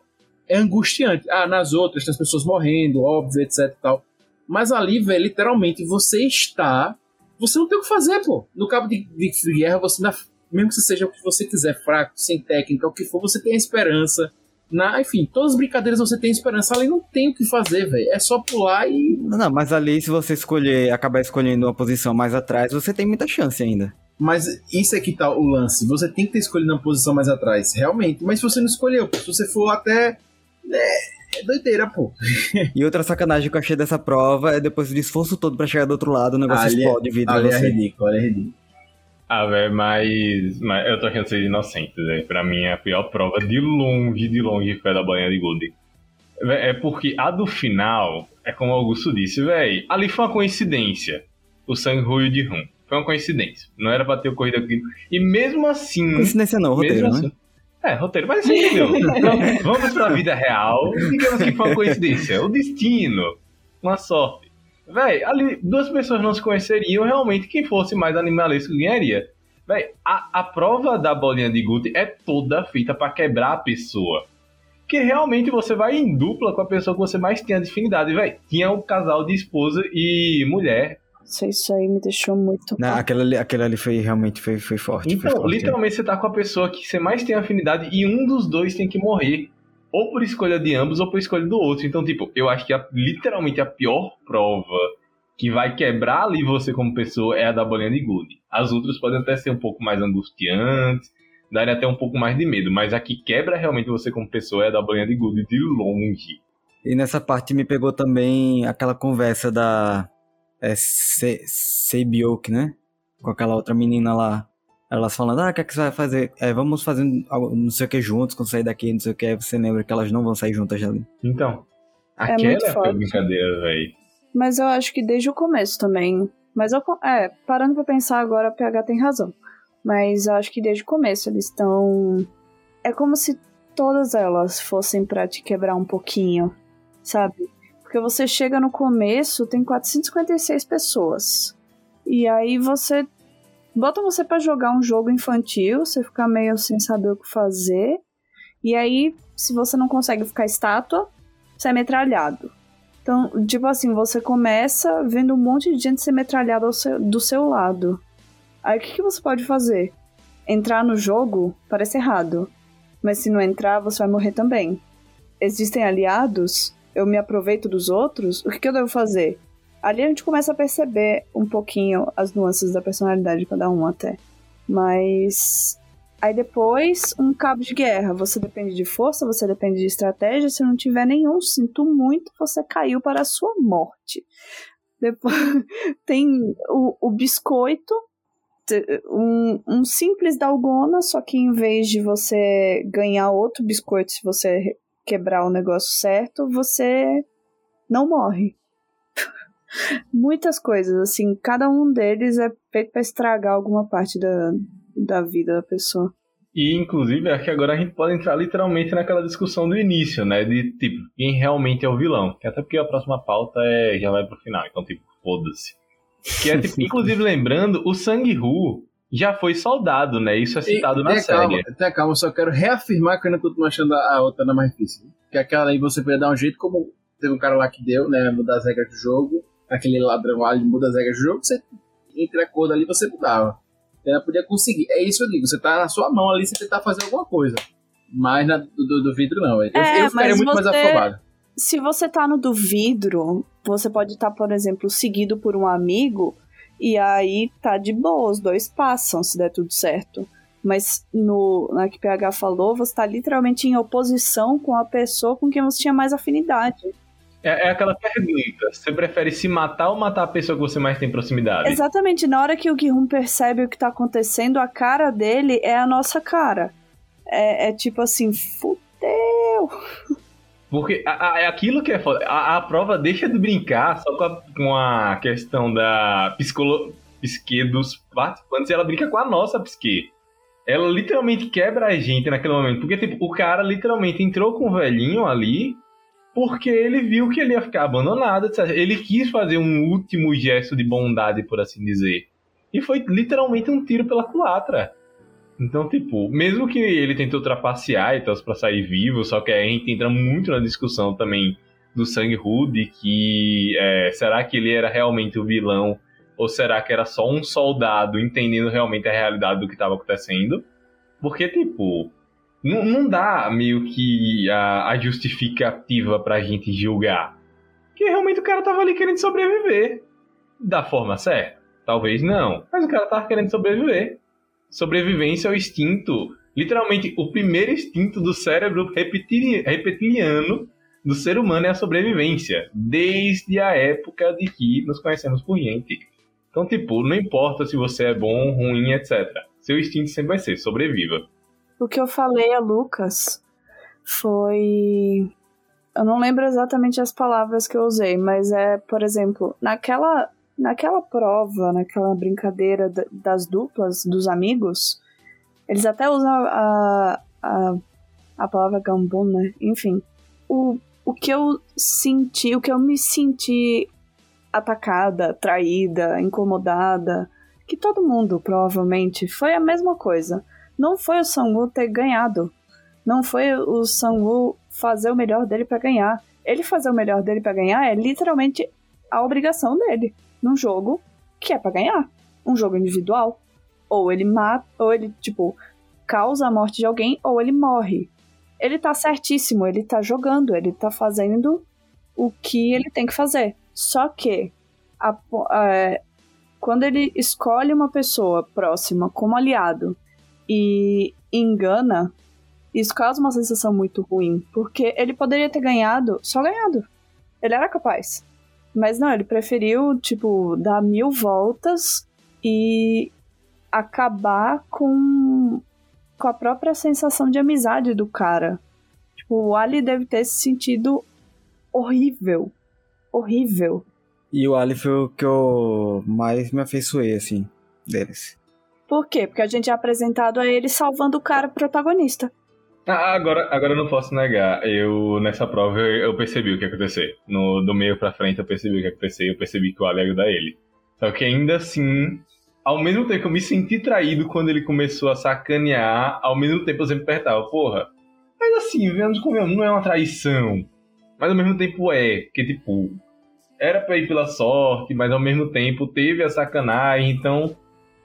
é, angustiante. Ah, nas outras tem as pessoas morrendo, óbvio, etc tal. Mas ali, velho, literalmente você está. Você não tem o que fazer, pô. No cabo de, de guerra, você mesmo que você seja o que você quiser, fraco, sem técnica, o que for, você tem a esperança. Na, enfim, todas as brincadeiras você tem esperança. Ali não tem o que fazer, velho. É só pular e. Não, mas ali, se você escolher, acabar escolhendo uma posição mais atrás, você tem muita chance ainda. Mas isso é que tá o lance. Você tem que ter escolhido uma posição mais atrás, realmente. Mas se você não escolheu, se você for até. É, é doideira, pô. e outra sacanagem que eu achei dessa prova é depois do esforço todo para chegar do outro lado, o negócio ali é- explode vida. Ali é ridículo, ali é ridículo. Ah, velho, mas, mas eu tô achando vocês inocentes, velho. Pra mim, a pior prova de longe, de longe, foi da banha de Gold. É porque a do final, é como o Augusto disse, velho, ali foi uma coincidência. O Sang Rui de Rum. Foi uma coincidência. Não era pra ter ocorrido aquilo. E mesmo assim. Coincidência não, roteiro, né? Assim, é, roteiro, mas você entendeu. então, vamos pra vida real. Digamos que foi uma coincidência. O destino. Uma sorte. Véi, ali duas pessoas não se conheceriam. Realmente, quem fosse mais animalesco ganharia. Véi, a, a prova da bolinha de gude é toda feita para quebrar a pessoa. Que realmente você vai em dupla com a pessoa que você mais tem a afinidade, velho. Tinha um casal de esposa e mulher isso aí me deixou muito. Não, aquela ali, aquela ali foi realmente foi, foi forte. Então, foi forte, literalmente, você tá com a pessoa que você mais tem afinidade e um dos dois tem que morrer. Ou por escolha de ambos, ou por escolha do outro. Então, tipo, eu acho que a, literalmente a pior prova que vai quebrar ali você como pessoa é a da bolinha de gude. As outras podem até ser um pouco mais angustiantes, darem até um pouco mais de medo, mas a que quebra realmente você como pessoa é a da bolinha de gude de longe. E nessa parte me pegou também aquela conversa da é, Se Sebiok, né? Com aquela outra menina lá. Elas falando, ah, o que, é que você vai fazer? É, vamos fazer não sei o que juntos, quando sair daqui, não sei o que. Você lembra que elas não vão sair juntas ali. Então, é aquela foi brincadeira, velho. Mas eu acho que desde o começo também. Mas eu, é, parando pra pensar agora, a PH tem razão. Mas eu acho que desde o começo eles estão. É como se todas elas fossem pra te quebrar um pouquinho, sabe? Porque você chega no começo, tem 456 pessoas. E aí você bota você para jogar um jogo infantil, você fica meio sem saber o que fazer. E aí, se você não consegue ficar estátua, você é metralhado. Então, tipo assim, você começa vendo um monte de gente ser metralhada do seu lado. Aí o que, que você pode fazer? Entrar no jogo parece errado. Mas se não entrar, você vai morrer também. Existem aliados eu me aproveito dos outros, o que, que eu devo fazer? Ali a gente começa a perceber um pouquinho as nuances da personalidade de cada um até. Mas Aí depois, um cabo de guerra. Você depende de força, você depende de estratégia. Se não tiver nenhum, sinto muito, você caiu para a sua morte. Depois tem o, o biscoito, um, um simples dalgona, só que em vez de você ganhar outro biscoito se você quebrar o negócio certo, você não morre. Muitas coisas, assim, cada um deles é feito para estragar alguma parte da, da vida da pessoa. E, inclusive, acho que agora a gente pode entrar literalmente naquela discussão do início, né? De, tipo, quem realmente é o vilão. Que até porque a próxima pauta é, já vai pro final, então, tipo, foda-se. Que é, tipo, inclusive, lembrando, o Sang-Hu, já foi soldado, né? Isso é citado e, na série. Calma, até calma, só quero reafirmar que eu ainda tô achando a outra ainda mais difícil. Que aquela aí você podia dar um jeito, como teve um cara lá que deu, né? Mudar as regras do jogo. Aquele ladrão lá, ele muda as regras do jogo, você entre acordo ali você mudava. Ela podia conseguir. É isso que eu digo, você tá na sua mão ali, você tentar fazer alguma coisa. Mas na, do, do vidro não. Eu, é, eu ficaria muito você... mais afobado se você tá no do vidro, você pode estar, tá, por exemplo, seguido por um amigo e aí tá de boa, os dois passam se der tudo certo. Mas no, na que PH falou, você tá literalmente em oposição com a pessoa com quem você tinha mais afinidade. É, é, aquela pergunta: você prefere se matar ou matar a pessoa que você mais tem proximidade? Exatamente. Na hora que o Gihun percebe o que tá acontecendo, a cara dele é a nossa cara. é, é tipo assim, fudeu. Porque é aquilo que é foda. A, a, prova deixa de brincar só com a, com a questão da psicolo, psique dos participantes e ela brinca com a nossa psique. Ela literalmente quebra a gente naquele momento. Porque, tipo, o cara literalmente entrou com o velhinho ali porque ele viu que ele ia ficar abandonado. Ele quis fazer um último gesto de bondade, por assim dizer. E foi literalmente um tiro pela culatra. Então, tipo, mesmo que ele tentou trapacear e tal pra sair vivo, só que a gente entra muito na discussão também do Sangue Rude, que é, será que ele era realmente o vilão ou será que era só um soldado entendendo realmente a realidade do que estava acontecendo? Porque, tipo, não, não dá meio que a, a justificativa pra gente julgar. Que realmente o cara tava ali querendo sobreviver. Da forma certa? Talvez não. Mas o cara tava querendo sobreviver sobrevivência é o instinto, literalmente o primeiro instinto do cérebro reptiliano do ser humano é a sobrevivência, desde a época de que nos conhecemos por gente. Então, tipo, não importa se você é bom, ruim, etc. Seu instinto sempre vai ser sobreviva. O que eu falei a Lucas foi. Eu não lembro exatamente as palavras que eu usei, mas é, por exemplo, naquela Naquela prova, naquela brincadeira das duplas, dos amigos, eles até usam a, a, a palavra gambon, né? Enfim, o, o que eu senti, o que eu me senti atacada, traída, incomodada, que todo mundo provavelmente foi a mesma coisa. Não foi o Sangu ter ganhado. Não foi o Sangu fazer o melhor dele para ganhar. Ele fazer o melhor dele para ganhar é literalmente a obrigação dele num jogo que é para ganhar. Um jogo individual. Ou ele mata, ou ele, tipo, causa a morte de alguém, ou ele morre. Ele tá certíssimo, ele tá jogando, ele tá fazendo o que ele tem que fazer. Só que, a, a, quando ele escolhe uma pessoa próxima como aliado e engana, isso causa uma sensação muito ruim, porque ele poderia ter ganhado, só ganhado. Ele era capaz. Mas não, ele preferiu, tipo, dar mil voltas e acabar com, com a própria sensação de amizade do cara. Tipo, o Ali deve ter se sentido horrível. Horrível. E o Ali foi o que eu mais me afeiçoei, assim, deles. Por quê? Porque a gente é apresentado a ele salvando o cara protagonista. Ah, agora, agora eu não posso negar. Eu, nessa prova, eu, eu percebi o que ia acontecer. No, do meio pra frente, eu percebi o que ia acontecer. Eu percebi que o Ali ajudar ele. Só que ainda assim, ao mesmo tempo que eu me senti traído quando ele começou a sacanear, ao mesmo tempo eu sempre apertava, porra. Mas assim, vemos como não é uma traição. Mas ao mesmo tempo é, que tipo, era pra ir pela sorte, mas ao mesmo tempo teve a sacanagem, então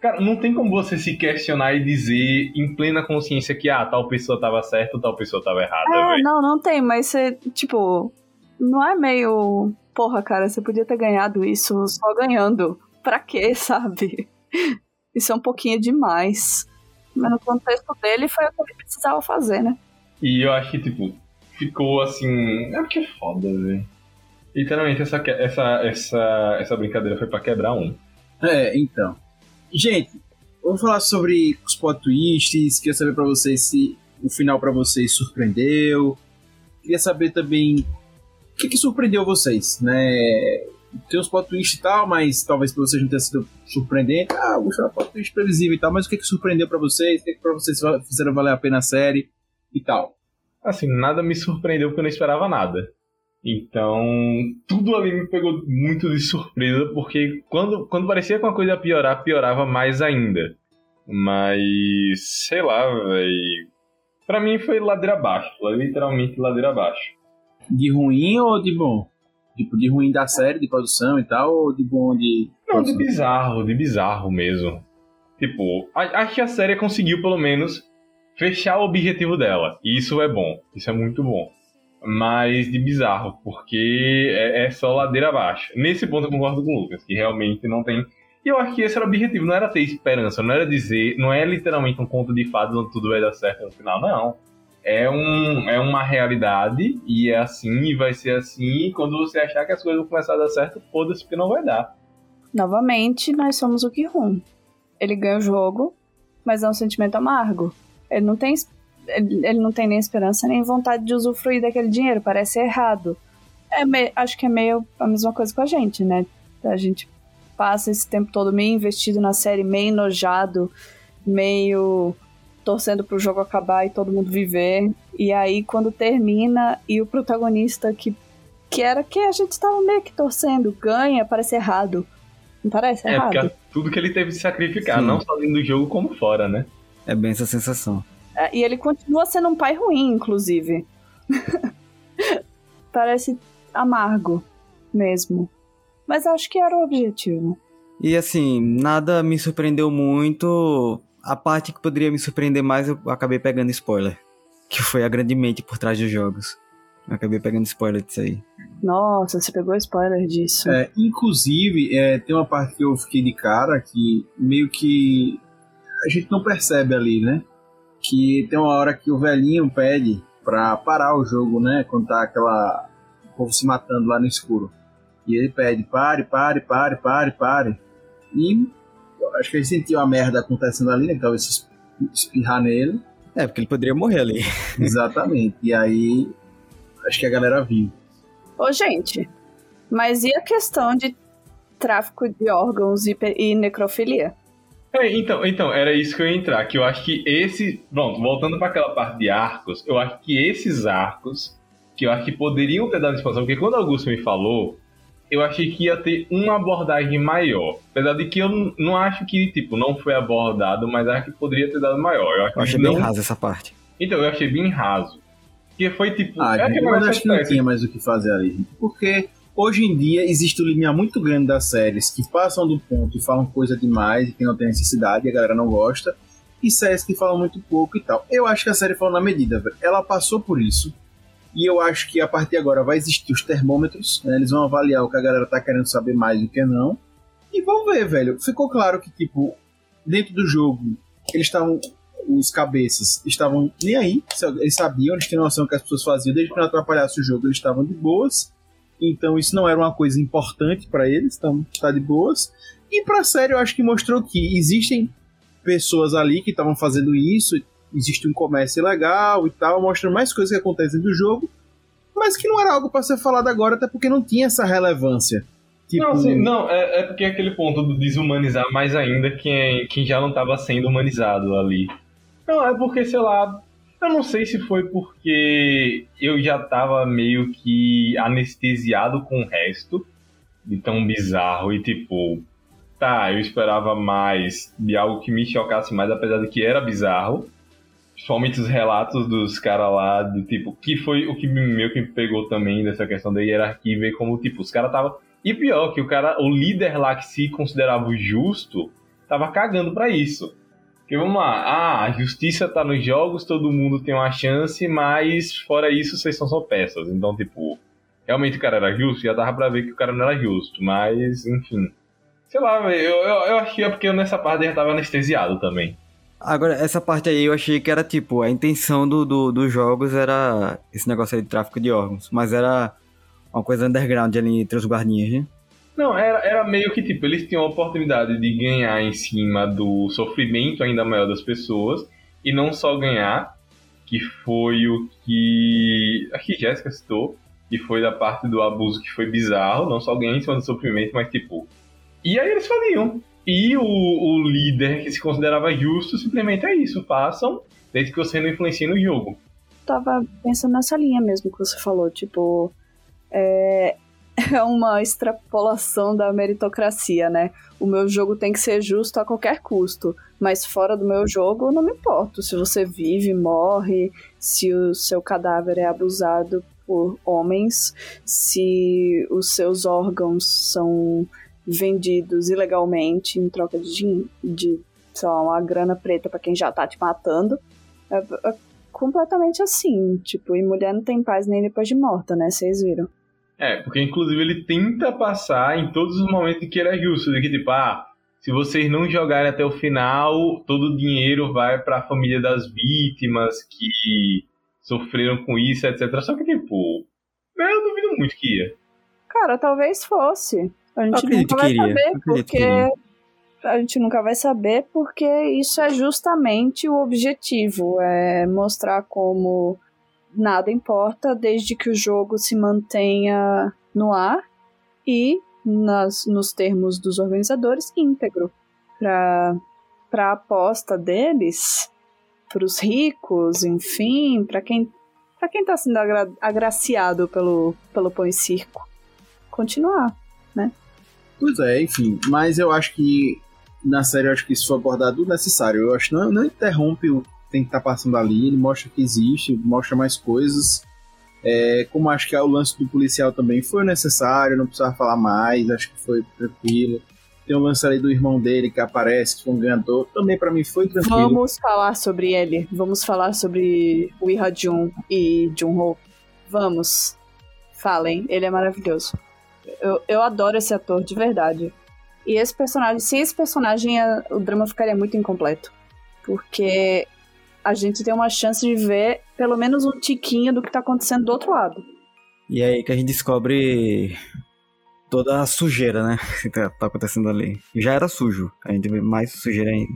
Cara, não tem como você se questionar e dizer em plena consciência que, ah, tal pessoa tava certa ou tal pessoa tava errada, é, Não, não tem, mas você, tipo, não é meio. Porra, cara, você podia ter ganhado isso só ganhando. Pra quê, sabe? Isso é um pouquinho demais. Mas no contexto dele foi o que ele precisava fazer, né? E eu acho que, tipo, ficou assim. É porque é foda, velho. Literalmente, essa, essa, essa, essa brincadeira foi pra quebrar um. É, então. Gente, vamos falar sobre os plot twists. Queria saber para vocês se o final para vocês surpreendeu. Queria saber também o que, que surpreendeu vocês, né? Tem os plot twists e tal, mas talvez para vocês não tenha sido surpreendente. Ah, o final plot twist previsível e tal, mas o que, que surpreendeu para vocês? O que, que pra vocês fizeram valer a pena a série e tal? Assim, nada me surpreendeu porque eu não esperava nada. Então, tudo ali me pegou muito de surpresa, porque quando, quando parecia que uma coisa ia piorar, piorava mais ainda. Mas, sei lá, velho. Pra mim foi ladeira abaixo, literalmente ladeira abaixo. De ruim ou de bom? Tipo, de ruim da série, de produção e tal, ou de bom de. Não, de bizarro, de bizarro mesmo. Tipo, acho que a série conseguiu pelo menos fechar o objetivo dela. E isso é bom, isso é muito bom mas de bizarro, porque é, é, só ladeira abaixo. Nesse ponto eu concordo com o Lucas, que realmente não tem. E eu acho que esse era o objetivo, não era ter esperança, não era dizer, não é literalmente um conto de fadas onde tudo vai dar certo no final, não. É, um, é uma realidade, e é assim, e vai ser assim, e quando você achar que as coisas vão começar a dar certo, foda-se, porque não vai dar. Novamente, nós somos o rum. Ele ganha o jogo, mas é um sentimento amargo. Ele não tem ele, ele não tem nem esperança nem vontade de usufruir daquele dinheiro, parece errado. É me, acho que é meio a mesma coisa com a gente, né? A gente passa esse tempo todo meio investido na série, meio enojado, meio torcendo pro jogo acabar e todo mundo viver. E aí, quando termina e o protagonista que, que era que a gente tava meio que torcendo ganha, parece errado. Não parece É, errado? porque tudo que ele teve de sacrificar, Sim. não só dentro do jogo, como fora, né? É bem essa sensação. É, e ele continua sendo um pai ruim, inclusive. parece amargo mesmo. Mas acho que era o objetivo. E assim, nada me surpreendeu muito. A parte que poderia me surpreender mais, eu acabei pegando spoiler. Que foi a grande mente por trás dos jogos. Eu acabei pegando spoiler disso aí. Nossa, você pegou spoiler disso. É, inclusive, é, tem uma parte que eu fiquei de cara que meio que a gente não percebe ali, né? Que tem uma hora que o velhinho pede pra parar o jogo, né? Quando tá aquela. O povo se matando lá no escuro. E ele pede: pare, pare, pare, pare, pare. E eu acho que ele sentiu a merda acontecendo ali, né? Talvez se espirrar nele. É, porque ele poderia morrer ali. Exatamente. E aí. Acho que a galera viu. Ô, gente, mas e a questão de tráfico de órgãos e, e necrofilia? É, então, então, era isso que eu ia entrar, que eu acho que esse. Pronto, voltando para aquela parte de arcos, eu acho que esses arcos, que eu acho que poderiam ter dado expansão, porque quando o Augusto me falou, eu achei que ia ter uma abordagem maior. Apesar de que eu não acho que, tipo, não foi abordado, mas acho que poderia ter dado maior. Eu, acho Eu achei que bem não... raso essa parte. Então, eu achei bem raso. Porque foi tipo. Ah, é negócio acho que não tinha mais o que fazer ali. Porque hoje em dia existe um limiar muito grande das séries que passam do ponto e falam coisa demais e que não tem necessidade e a galera não gosta. E séries que falam muito pouco e tal. Eu acho que a série falou na medida, velho. Ela passou por isso. E eu acho que a partir de agora vai existir os termômetros, né? Eles vão avaliar o que a galera tá querendo saber mais do que não. E vão ver, velho. Ficou claro que, tipo, dentro do jogo, eles estavam. Os cabeças estavam nem aí. Eles sabiam, eles tinham noção do que as pessoas faziam. Desde que não atrapalhasse o jogo, eles estavam de boas. Então isso não era uma coisa importante pra eles, então tá de boas. E pra série eu acho que mostrou que existem pessoas ali que estavam fazendo isso, existe um comércio legal e tal, mostrando mais coisas que acontecem do jogo, mas que não era algo pra ser falado agora, até porque não tinha essa relevância. Tipo, Não, assim, não é, é porque é aquele ponto do desumanizar mais ainda quem, quem já não estava sendo humanizado ali. Não, é porque, sei lá, eu não sei se foi porque eu já tava meio que anestesiado com o resto de tão bizarro e tipo, tá, eu esperava mais de algo que me chocasse mais, apesar de que era bizarro. Principalmente os relatos dos caras lá, de tipo, que foi o que me- meio que me pegou também dessa questão da hierarquia e ver como, tipo, os caras tava e pior, que o cara, o líder lá que se considerava justo, tava cagando pra isso. Porque vamos lá, ah, a justiça tá nos jogos, todo mundo tem uma chance, mas fora isso, vocês são só peças. Então, tipo, realmente o cara era justo, já dava pra ver que o cara não era justo, mas, enfim. Sei lá, eu, eu, eu que é porque eu nessa parte já tava anestesiado também. Agora, essa parte aí eu achei que era tipo, a intenção do, do- dos jogos era esse negócio aí de tráfico de órgãos, mas era uma coisa underground ali entre os guardinhas, né? Não, era, era meio que tipo, eles tinham a oportunidade de ganhar em cima do sofrimento ainda maior das pessoas, e não só ganhar, que foi o que. Que Jéssica citou, que foi da parte do abuso que foi bizarro, não só ganhar em cima do sofrimento, mas tipo. E aí eles faziam. E o, o líder que se considerava justo simplesmente é isso, façam, desde que você não influencie no jogo. Tava pensando nessa linha mesmo que você falou, tipo. É, é uma extrapolação da meritocracia, né? O meu jogo tem que ser justo a qualquer custo, mas fora do meu jogo eu não me importo se você vive, morre, se o seu cadáver é abusado por homens, se os seus órgãos são vendidos ilegalmente em troca de, de sei lá, uma grana preta pra quem já tá te matando. É, é completamente assim, tipo, e mulher não tem paz nem depois de morta, né? Vocês viram? É, porque inclusive ele tenta passar em todos os momentos em que ele é justo, de que tipo, ah, se vocês não jogarem até o final, todo o dinheiro vai pra família das vítimas que sofreram com isso, etc. Só que tipo, eu duvido muito que ia. Cara, talvez fosse. A gente nunca vai saber, porque a gente nunca vai saber, porque isso é justamente o objetivo, é mostrar como nada importa desde que o jogo se mantenha no ar e nas, nos termos dos organizadores íntegro para para aposta deles, para os ricos, enfim, para quem para quem está sendo agra agraciado pelo pelo pão e circo, continuar, né? Pois é, enfim, mas eu acho que na série eu acho que isso foi abordado necessário. Eu acho que não, não interrompe o tem que estar tá passando ali, ele mostra que existe, mostra mais coisas. É, como acho que o lance do policial também foi necessário, não precisava falar mais, acho que foi tranquilo. Tem o lance ali do irmão dele que aparece, que foi um ganhador, também para mim foi tranquilo. Vamos falar sobre ele, vamos falar sobre o Iha Jun e Jun-ho. Vamos, falem, ele é maravilhoso. Eu, eu adoro esse ator, de verdade. E esse personagem, sem esse personagem, a, o drama ficaria muito incompleto. Porque a gente tem uma chance de ver pelo menos um tiquinho do que tá acontecendo do outro lado. E é aí que a gente descobre toda a sujeira, né? Que tá, tá acontecendo ali. Já era sujo, a gente vê mais sujeira ainda.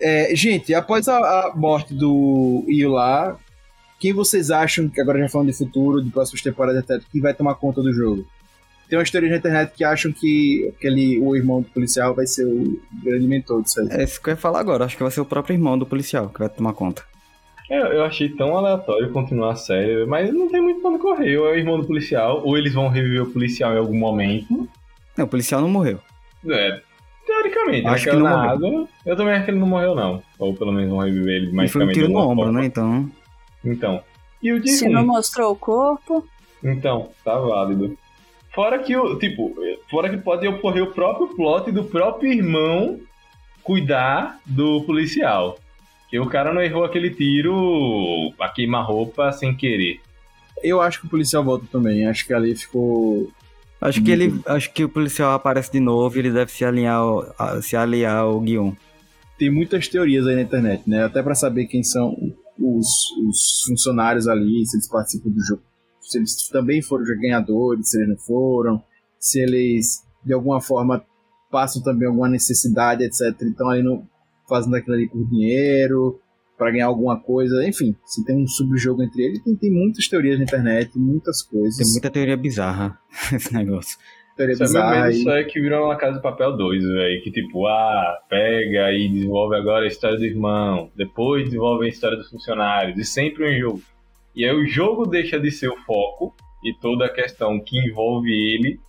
É, gente, após a, a morte do Ila, quem vocês acham, que agora já falando de futuro, de próximas temporadas, até, que vai tomar conta do jogo? Tem uma história na internet que acham que aquele, o irmão do policial vai ser o grande mentor disso aí. É isso que eu ia falar agora. Acho que vai ser o próprio irmão do policial que vai tomar conta. Eu, eu achei tão aleatório continuar a série, mas não tem muito pra onde correr. Ou é o irmão do policial, ou eles vão reviver o policial em algum momento. Não, o policial não morreu. É, teoricamente. Acho que não morreu. água, eu também acho que ele não morreu, não. Ou pelo menos vão reviver ele E foi um tiro no ombro, forma. né? Então. Então. E o de Se não mostrou o corpo, Então, tá válido. Fora que o, tipo, fora que pode ocorrer o próprio plot do próprio irmão cuidar do policial. Que o cara não errou aquele tiro a queima-roupa sem querer. Eu acho que o policial volta também. Acho que ali ficou. Acho que ele. Acho que o policial aparece de novo e ele deve se alinhar ao, se aliar ao Guion. Tem muitas teorias aí na internet, né? Até pra saber quem são os, os funcionários ali, se eles participam do jogo. Se eles também foram ganhadores, se eles não foram. Se eles, de alguma forma, passam também alguma necessidade, etc. Então aí não fazendo aquilo ali por dinheiro, pra ganhar alguma coisa. Enfim, se tem um subjogo entre eles, tem, tem muitas teorias na internet, muitas coisas. Tem muita teoria bizarra esse negócio. teoria meu medo bizarra. só é que virou uma casa de papel 2, velho. Que tipo, ah, pega e desenvolve agora a história do irmão. Depois desenvolve a história dos funcionários. E sempre um jogo. E aí o jogo deixa de ser o foco e toda a questão que envolve ele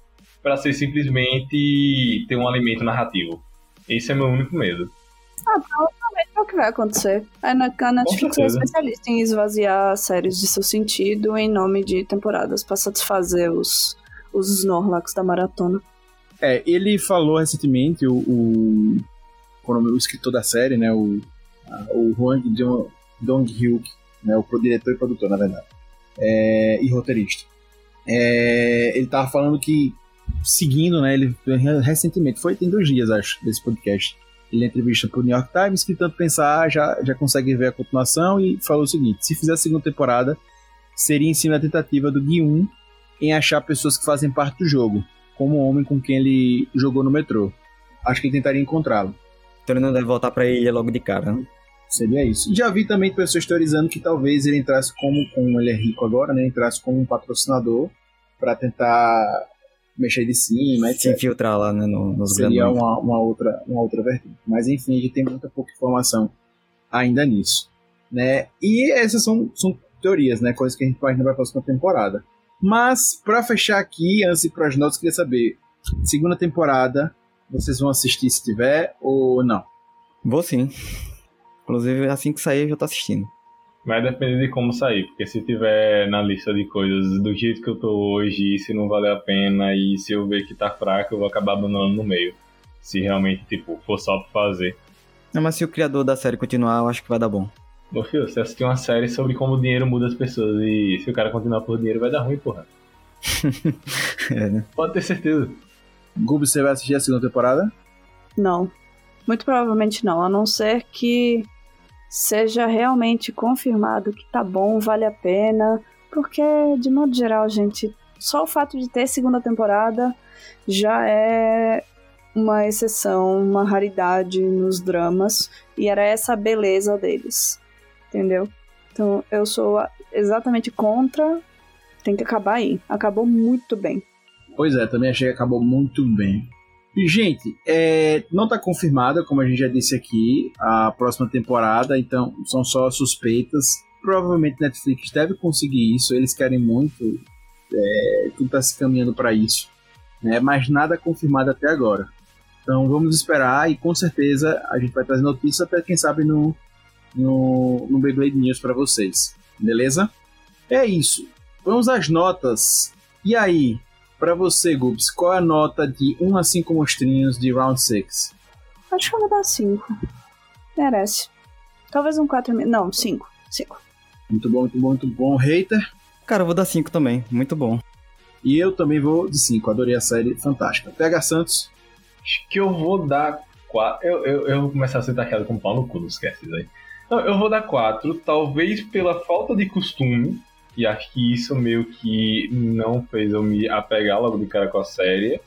pra ser simplesmente ter um alimento narrativo. Esse é meu único medo. é o que vai acontecer. A Na- a Netflix é especialista em esvaziar séries de seu sentido em nome de temporadas pra satisfazer os, os Snorlax da maratona. É, ele falou recentemente, o, o, é o escritor da série, né, o, a- o Hwang Dong- Dong-hyuk, né, o diretor e produtor, na verdade, é, e roteirista. É, ele tava falando que, seguindo, né, ele recentemente, foi tem dois dias, acho, desse podcast, ele entrevista pro New York Times, que tanto pensar, já, já consegue ver a continuação, e falou o seguinte, se fizer a segunda temporada, seria em cima da tentativa do Gui-1 em achar pessoas que fazem parte do jogo, como o homem com quem ele jogou no metrô. Acho que ele tentaria encontrá-lo. Então ele não deve voltar pra ilha logo de cara, né? Seria isso. Já vi também pessoas teorizando que talvez ele entrasse como, como ele é rico agora, né? Entrasse como um patrocinador para tentar mexer de cima, Se etc. infiltrar lá né, no, nos Seria uma, uma outra uma outra vertente. Mas enfim, a gente tem muita pouca informação ainda nisso, né? E essas são, são teorias, né? Coisas que a gente vai para a próxima temporada. Mas para fechar aqui, antes de para as notas, queria saber segunda temporada vocês vão assistir se tiver ou não? Vou sim. Inclusive, assim que sair, eu já tô assistindo. Vai depender de como sair, porque se tiver na lista de coisas do jeito que eu tô hoje, e se não valer a pena, e se eu ver que tá fraco, eu vou acabar abandonando no meio. Se realmente, tipo, for só pra fazer. Não, mas se o criador da série continuar, eu acho que vai dar bom. Ô, filho, você assistiu uma série sobre como o dinheiro muda as pessoas, e se o cara continuar por dinheiro, vai dar ruim, porra. É, né? Pode ter certeza. Gubi, você vai assistir a segunda temporada? Não. Muito provavelmente não, a não ser que seja realmente confirmado que tá bom, vale a pena. Porque, de modo geral, gente, só o fato de ter segunda temporada já é uma exceção, uma raridade nos dramas, e era essa a beleza deles, entendeu? Então eu sou exatamente contra, tem que acabar aí. Acabou muito bem. Pois é, também achei que acabou muito bem. Gente, é, não está confirmada, como a gente já disse aqui, a próxima temporada, então são só suspeitas. Provavelmente Netflix deve conseguir isso, eles querem muito, é, tudo está se caminhando para isso, né? mas nada confirmado até agora. Então vamos esperar e com certeza a gente vai trazer notícias até quem sabe no, no, no Beyblade News para vocês, beleza? É isso. Vamos às notas. E aí, para você, Gubs, qual é a nota de 1 a 5 monstrinhos de Round 6? Acho que eu vou dar 5. Merece. Talvez um 4,5. Não, 5. 5. Muito bom, muito bom, muito bom. Hater? Cara, eu vou dar 5 também. Muito bom. E eu também vou de 5. Adorei a série. Fantástica. PH Santos? Acho que eu vou dar 4. Eu, eu, eu vou começar a ser taxado com pau no cu, não esquece isso aí. Não, eu vou dar 4. Talvez pela falta de costume e acho que isso meio que não fez eu me apegar logo de cara com a série.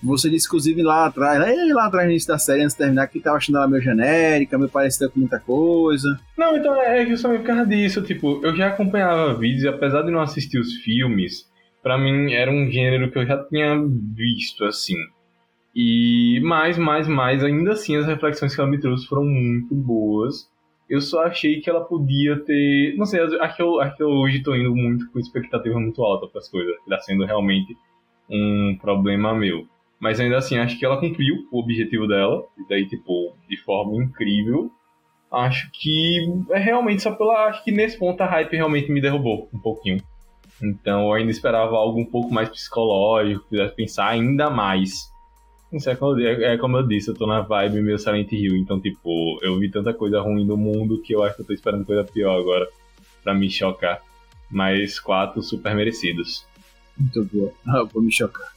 Você disse, inclusive, lá atrás, lá atrás no início da série, antes de terminar, que tava achando ela meio genérica, meio parecida com muita coisa. Não, então é justamente por causa disso. Tipo, eu já acompanhava vídeos e apesar de não assistir os filmes, para mim era um gênero que eu já tinha visto, assim. E mais, mais, mais, ainda assim as reflexões que ela me trouxe foram muito boas. Eu só achei que ela podia ter. Não sei, acho que eu, acho que eu hoje tô indo muito com expectativa muito alta para as coisas. Tá sendo realmente um problema meu. Mas ainda assim, acho que ela cumpriu o objetivo dela. E daí, tipo, de forma incrível. Acho que é realmente só pela. Acho que nesse ponto a hype realmente me derrubou um pouquinho. Então eu ainda esperava algo um pouco mais psicológico, que pensar ainda mais é como, é, é como eu disse, eu tô na vibe meio Silent Hill, então, tipo, eu vi tanta coisa ruim no mundo que eu acho que eu tô esperando coisa pior agora pra me chocar. Mas quatro super merecidos. Muito boa. Ah, vou me chocar.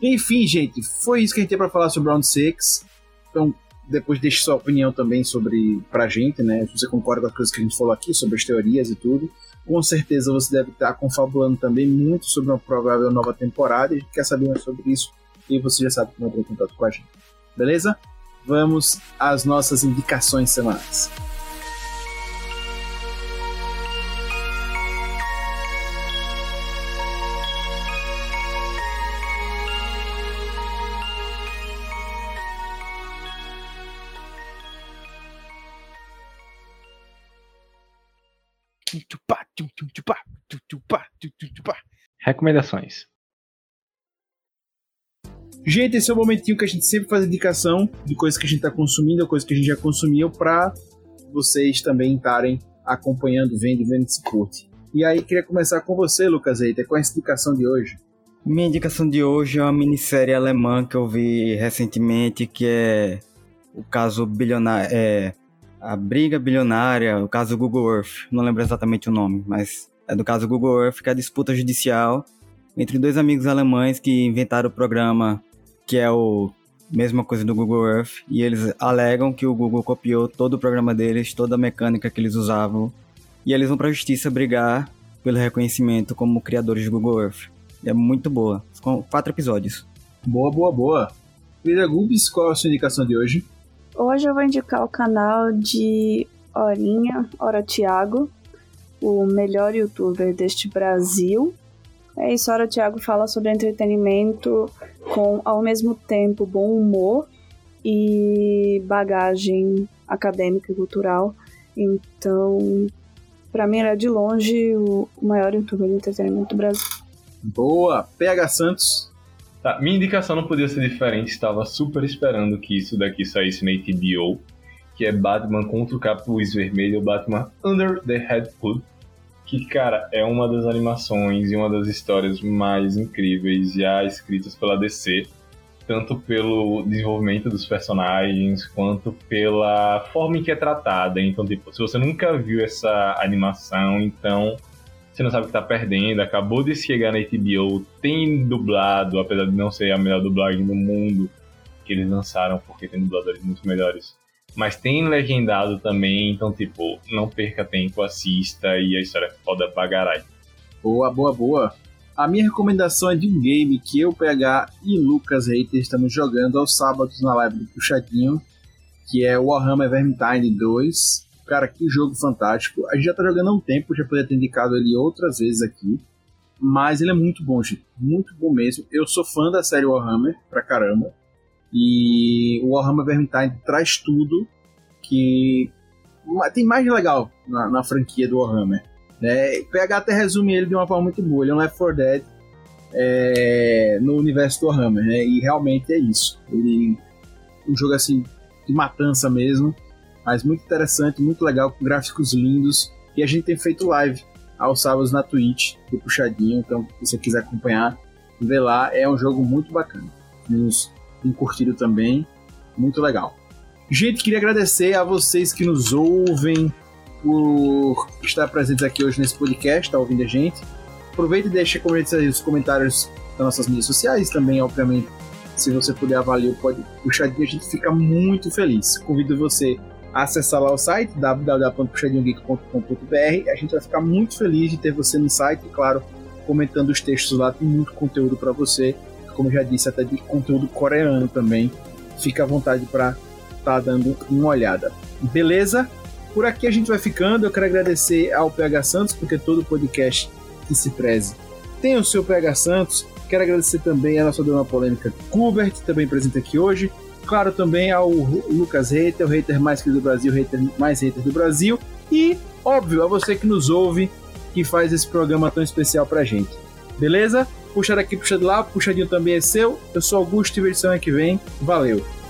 Enfim, gente, foi isso que a gente tem pra falar sobre Round 6. Então, depois deixe sua opinião também sobre pra gente, né? Se você concorda com as coisas que a gente falou aqui, sobre as teorias e tudo. Com certeza você deve estar confabulando também muito sobre uma provável nova temporada. A gente quer saber mais sobre isso e você já sabe como entrar em contato com a gente. Beleza? Vamos às nossas indicações semanais. Recomendações. Gente, esse é o momentinho que a gente sempre faz indicação de coisas que a gente está consumindo, coisas que a gente já consumiu, para vocês também estarem acompanhando, vendo, vendo se curte. E aí, queria começar com você, Lucas Eiter, com a indicação de hoje. Minha indicação de hoje é uma minissérie alemã que eu vi recentemente, que é o caso bilionário, é a briga bilionária, o caso Google Earth. Não lembro exatamente o nome, mas é do caso Google Earth, que é a disputa judicial entre dois amigos alemães que inventaram o programa que é o mesma coisa do Google Earth, e eles alegam que o Google copiou todo o programa deles, toda a mecânica que eles usavam, e eles vão para a justiça brigar pelo reconhecimento como criadores do Google Earth. é muito boa, com quatro episódios. Boa, boa, boa. Querida Gubis, qual a sua indicação de hoje? Hoje eu vou indicar o canal de Orinha, Ora Thiago, o melhor youtuber deste Brasil. É isso, Ora Thiago fala sobre entretenimento com, ao mesmo tempo, bom humor e bagagem acadêmica e cultural. Então, para mim, era de longe o maior youtuber de entretenimento do Brasil. Boa! PH Santos. Tá, minha indicação não podia ser diferente, estava super esperando que isso daqui saísse na HBO, que é Batman contra o Capuz Vermelho, Batman Under the Head Hood que, cara, é uma das animações e uma das histórias mais incríveis já escritas pela DC, tanto pelo desenvolvimento dos personagens quanto pela forma em que é tratada. Então, tipo, se você nunca viu essa animação, então você não sabe o que tá perdendo. Acabou de chegar na HBO, tem dublado, apesar de não ser a melhor dublagem do mundo que eles lançaram, porque tem dubladores muito melhores mas tem legendado também, então, tipo, não perca tempo, assista e a história é foda bagarai. Boa, boa, boa. A minha recomendação é de um game que eu, PH e Lucas Reiter estamos jogando aos sábados na live do Puxadinho, que é Warhammer Vermintide 2. Cara, que jogo fantástico. A gente já tá jogando há um tempo, já poderia ter indicado ele outras vezes aqui. Mas ele é muito bom, gente. Muito bom mesmo. Eu sou fã da série Warhammer, pra caramba. E o Warhammer Vermintide traz tudo que tem mais de legal na, na franquia do Warhammer. Né? PH até resume ele de uma forma muito boa. Ele é um Left 4 Dead é, no universo do Warhammer, né? E realmente é isso. Ele um jogo assim de matança mesmo, mas muito interessante, muito legal, com gráficos lindos. E a gente tem feito live aos sábados na Twitch, do Puxadinho. Então, se você quiser acompanhar, vê lá. É um jogo muito bacana. Nos tem curtido também. Muito legal. Gente, queria agradecer a vocês que nos ouvem por estar presentes aqui hoje nesse podcast, tá ouvindo a gente. Aproveita e deixa os comentários das nossas mídias sociais também, obviamente. Se você puder avaliar o Puxadinho, a gente fica muito feliz. Convido você a acessar lá o site www.puxadinhogeek.com.br. A gente vai ficar muito feliz de ter você no site, e claro, comentando os textos lá, tem muito conteúdo para você. Como já disse, até de conteúdo coreano também. Fica à vontade para tá dando uma olhada. Beleza? Por aqui a gente vai ficando. Eu quero agradecer ao PH Santos, porque todo podcast que se preze tem o seu PH Santos. Quero agradecer também a nossa dona polêmica Kubert, também presente aqui hoje. Claro, também ao Lucas Reiter, o hater mais querido do Brasil, o hater mais hater do Brasil. E, óbvio, a você que nos ouve, que faz esse programa tão especial pra gente. Beleza? Puxa daqui, puxa de lá, puxadinho também é seu. Eu sou Augusto e versão é que vem. Valeu!